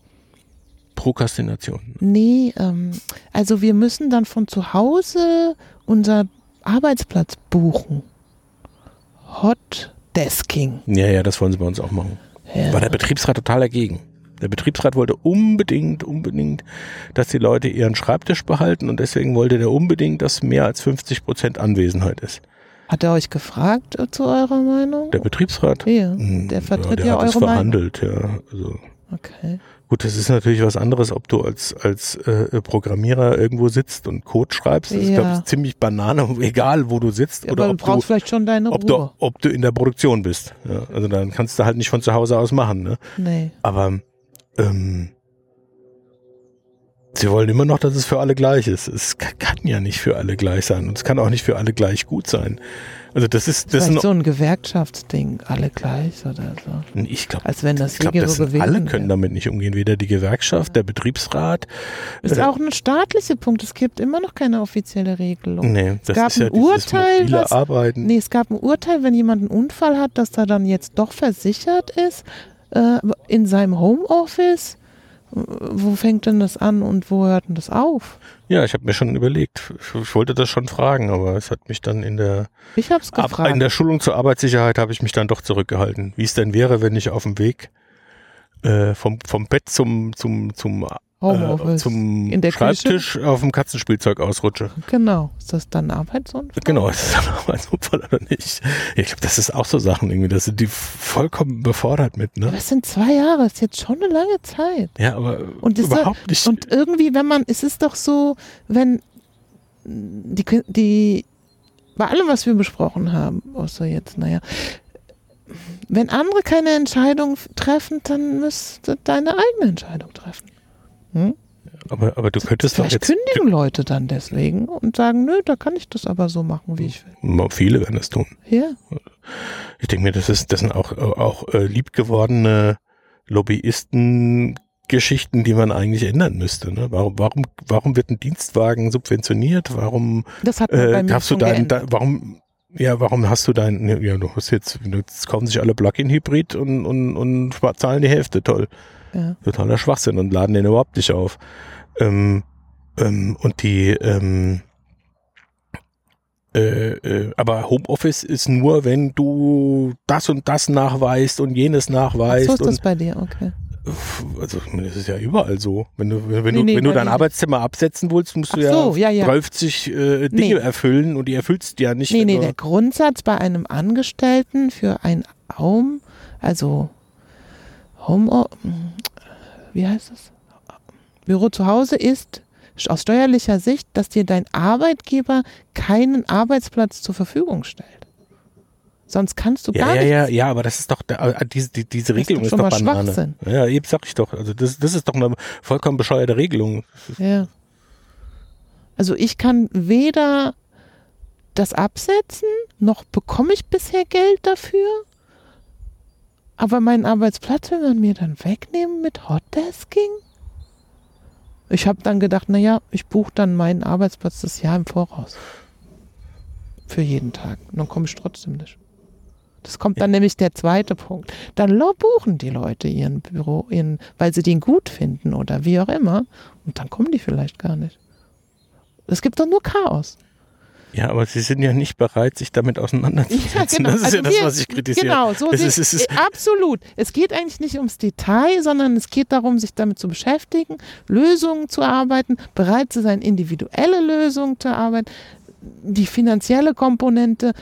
[SPEAKER 1] Prokrastination.
[SPEAKER 2] Nee, ähm, also wir müssen dann von zu Hause unser Arbeitsplatz buchen. Hot Desking.
[SPEAKER 1] Ja, ja, das wollen sie bei uns auch machen.
[SPEAKER 2] Ja.
[SPEAKER 1] War der Betriebsrat total dagegen. Der Betriebsrat wollte unbedingt, unbedingt, dass die Leute ihren Schreibtisch behalten und deswegen wollte der unbedingt, dass mehr als 50 Prozent Anwesenheit ist.
[SPEAKER 2] Hat er euch gefragt äh, zu eurer Meinung?
[SPEAKER 1] Der Betriebsrat?
[SPEAKER 2] ja,
[SPEAKER 1] Hm,
[SPEAKER 2] der vertritt
[SPEAKER 1] der
[SPEAKER 2] ja,
[SPEAKER 1] hat
[SPEAKER 2] eure Meinung.
[SPEAKER 1] verhandelt, ja. Also
[SPEAKER 2] Okay.
[SPEAKER 1] Gut, das ist natürlich was anderes, ob du als, als äh, Programmierer irgendwo sitzt und Code schreibst. Das ist,
[SPEAKER 2] Ja.
[SPEAKER 1] glaube ich, ziemlich Banane, egal wo du sitzt
[SPEAKER 2] Aber
[SPEAKER 1] oder
[SPEAKER 2] du
[SPEAKER 1] ob
[SPEAKER 2] brauchst
[SPEAKER 1] du,
[SPEAKER 2] vielleicht schon deine
[SPEAKER 1] ob, du,
[SPEAKER 2] Ruhe.
[SPEAKER 1] ob du in der Produktion bist. Ja, also dann kannst du halt nicht von zu Hause aus machen. Ne?
[SPEAKER 2] Nee.
[SPEAKER 1] Aber ähm, sie wollen immer noch, dass es für alle gleich ist. Es ka- kann ja nicht für alle gleich sein und es kann auch nicht für alle gleich gut sein. Also das ist, das ist
[SPEAKER 2] so ein Gewerkschaftsding, alle gleich oder so.
[SPEAKER 1] ich glaube,
[SPEAKER 2] Als wenn das
[SPEAKER 1] ich
[SPEAKER 2] hier
[SPEAKER 1] das
[SPEAKER 2] so
[SPEAKER 1] alle können damit nicht umgehen. Weder die Gewerkschaft, der Betriebsrat.
[SPEAKER 2] Ist auch ein staatlicher Punkt. Es gibt immer noch keine offizielle Regelung.
[SPEAKER 1] Nee, das
[SPEAKER 2] gab
[SPEAKER 1] ist ja
[SPEAKER 2] ein
[SPEAKER 1] dieses
[SPEAKER 2] Urteil, was-
[SPEAKER 1] Arbeiten.
[SPEAKER 2] Nee, es gab ein Urteil, wenn jemand einen Unfall hat, dass er dann jetzt doch versichert ist äh, in seinem Homeoffice. Wo fängt denn das an und wo hört denn das auf?
[SPEAKER 1] Ja, ich habe mir schon überlegt. Ich, ich wollte das schon fragen, aber es hat mich dann in der
[SPEAKER 2] Ich hab's
[SPEAKER 1] Ab,
[SPEAKER 2] gefragt.
[SPEAKER 1] in der Schulung zur Arbeitssicherheit habe ich mich dann doch zurückgehalten. Wie es denn wäre, wenn ich auf dem Weg äh, vom, vom Bett zum, zum, zum, äh,
[SPEAKER 2] Homeoffice.
[SPEAKER 1] zum
[SPEAKER 2] In der
[SPEAKER 1] Schreibtisch auf dem Katzenspielzeug ausrutsche.
[SPEAKER 2] Genau. Ist das dann Arbeitsunfall?
[SPEAKER 1] Genau, ist das dann auch ein Unfall oder nicht? Ich glaube, das ist auch so Sachen irgendwie, da sind die vollkommen befordert mit, ne?
[SPEAKER 2] Es sind zwei Jahre, das ist jetzt schon eine lange Zeit.
[SPEAKER 1] Ja, aber
[SPEAKER 2] Und
[SPEAKER 1] überhaupt nicht.
[SPEAKER 2] Und irgendwie, wenn man, es ist doch so, wenn die, die bei allem, was wir besprochen haben, außer jetzt, naja, wenn andere keine Entscheidung treffen, dann müsste deine eigene Entscheidung treffen. Hm?
[SPEAKER 1] aber, aber du könntest doch
[SPEAKER 2] Vielleicht
[SPEAKER 1] jetzt,
[SPEAKER 2] kündigen Leute dann deswegen und sagen, nö, da kann ich das aber so machen, wie ich will.
[SPEAKER 1] viele werden es tun.
[SPEAKER 2] Ja,
[SPEAKER 1] Ich denke mir, das ist, das sind auch, auch äh, liebgewordene Lobbyisten-Geschichten, die man eigentlich ändern müsste. Ne? Warum, warum, warum wird ein Dienstwagen subventioniert? Warum
[SPEAKER 2] das hat
[SPEAKER 1] äh, darfst du deinen, da, warum, ja, warum hast du dein, ne, ja, du hast jetzt, jetzt kaufen sich alle Plug-in-Hybrid und, und, und zahlen die Hälfte, toll.
[SPEAKER 2] Ja.
[SPEAKER 1] Totaler Schwachsinn und laden den überhaupt nicht auf. Ähm, ähm, und die, ähm, äh, äh, aber Homeoffice ist nur, wenn du das und das nachweist und jenes
[SPEAKER 2] So
[SPEAKER 1] nachweist.
[SPEAKER 2] ist das
[SPEAKER 1] und,
[SPEAKER 2] bei dir, okay.
[SPEAKER 1] also, das ist ja überall so. Wenn du, wenn
[SPEAKER 2] Nee,
[SPEAKER 1] du,
[SPEAKER 2] nee,
[SPEAKER 1] wenn du dein Arbeitszimmer absetzen willst, musst du
[SPEAKER 2] Ach so, ja, ja.
[SPEAKER 1] 12 äh, Dinge
[SPEAKER 2] Nee.
[SPEAKER 1] erfüllen und die erfüllst du ja nicht.
[SPEAKER 2] Nee, nee, der Grundsatz bei einem Angestellten für ein Home, also Home, wie heißt das? Büro zu Hause ist aus steuerlicher Sicht, dass dir dein Arbeitgeber keinen Arbeitsplatz zur Verfügung stellt. Sonst kannst du
[SPEAKER 1] ja,
[SPEAKER 2] gar
[SPEAKER 1] ja,
[SPEAKER 2] nicht.
[SPEAKER 1] ja, ja, aber das ist doch, äh, diese, die, diese
[SPEAKER 2] Das ist
[SPEAKER 1] Regelung
[SPEAKER 2] doch
[SPEAKER 1] ist doch Banane.
[SPEAKER 2] Schwachsinn.
[SPEAKER 1] Ja, eben sag ich doch. Also das, das ist doch eine vollkommen bescheuerte Regelung.
[SPEAKER 2] Ja. Also ich kann weder das absetzen, noch bekomme ich bisher Geld dafür. Aber meinen Arbeitsplatz will man mir dann wegnehmen mit Hotdesking? Ich habe dann gedacht, naja, ich buche dann meinen Arbeitsplatz das Jahr im Voraus. Für jeden Tag. Und dann komme ich trotzdem nicht. Das kommt dann nämlich der zweite Punkt. Dann buchen die Leute ihren Büro, ihren, weil sie den gut finden oder wie auch immer. Und dann kommen die vielleicht gar nicht. Es gibt doch nur Chaos.
[SPEAKER 1] Ja, aber sie sind ja nicht bereit, sich damit auseinanderzusetzen. Das ist
[SPEAKER 2] Also
[SPEAKER 1] ja das, was ich kritisiere.
[SPEAKER 2] Genau, so
[SPEAKER 1] ist- es ist-
[SPEAKER 2] äh, absolut. Es geht eigentlich nicht ums Detail, sondern es geht darum, sich damit zu beschäftigen, Lösungen zu erarbeiten, bereit zu sein, individuelle Lösungen zu erarbeiten, die finanzielle Komponente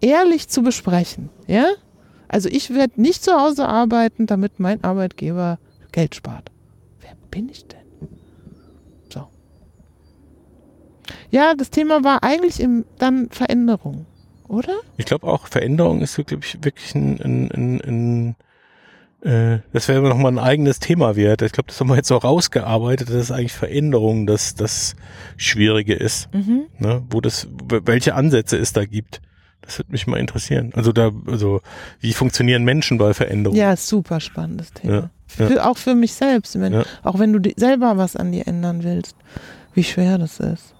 [SPEAKER 2] ehrlich zu besprechen. Ja? Also ich werde nicht zu Hause arbeiten, damit mein Arbeitgeber Geld spart. Wer bin ich denn? So. Ja, das Thema war eigentlich im, dann Veränderung, oder?
[SPEAKER 1] Ich glaube auch, Veränderung ist wirklich, wirklich ein, ein, ein, ein äh, das wäre nochmal ein eigenes Thema wert. Ich glaube, das haben wir jetzt so rausgearbeitet, dass eigentlich Veränderung das, das Schwierige ist.
[SPEAKER 2] Mhm.
[SPEAKER 1] Ne? Wo das, welche Ansätze es da gibt. Das würde mich mal interessieren. Also da, also wie funktionieren Menschen bei Veränderung?
[SPEAKER 2] Ja, super spannendes Thema.
[SPEAKER 1] Ja, ja.
[SPEAKER 2] Für, auch für mich selbst, wenn,
[SPEAKER 1] Ja.
[SPEAKER 2] auch wenn du selber was an dir ändern willst, wie schwer das ist.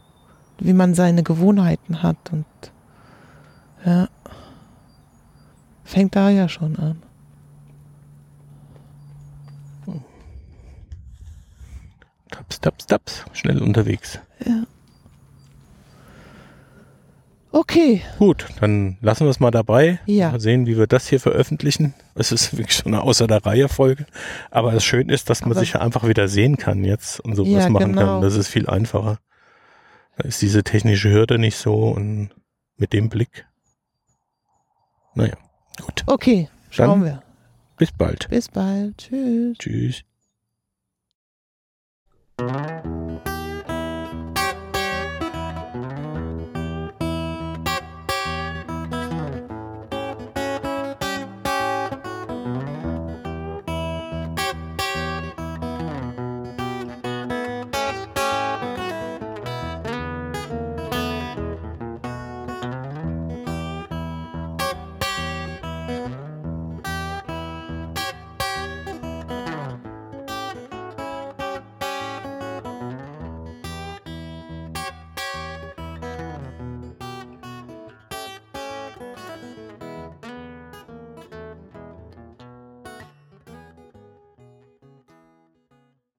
[SPEAKER 2] Wie man seine Gewohnheiten hat und ja. Fängt da ja schon an.
[SPEAKER 1] Taps, taps, taps, schnell unterwegs.
[SPEAKER 2] Okay,
[SPEAKER 1] Gut, dann lassen wir es mal dabei.
[SPEAKER 2] Ja.
[SPEAKER 1] Mal sehen, wie wir das hier veröffentlichen. Es ist wirklich so eine außer der Reihe Folge. Aber das Schöne ist, dass man
[SPEAKER 2] Aber-
[SPEAKER 1] sich ja einfach wieder sehen kann jetzt und sowas
[SPEAKER 2] Ja,
[SPEAKER 1] machen
[SPEAKER 2] genau.
[SPEAKER 1] kann. Das ist viel einfacher. Ist diese technische Hürde nicht so und mit dem Blick. Naja, gut.
[SPEAKER 2] Okay, schauen Dann wir.
[SPEAKER 1] Bis bald.
[SPEAKER 2] Bis bald. Tschüss.
[SPEAKER 1] Tschüss.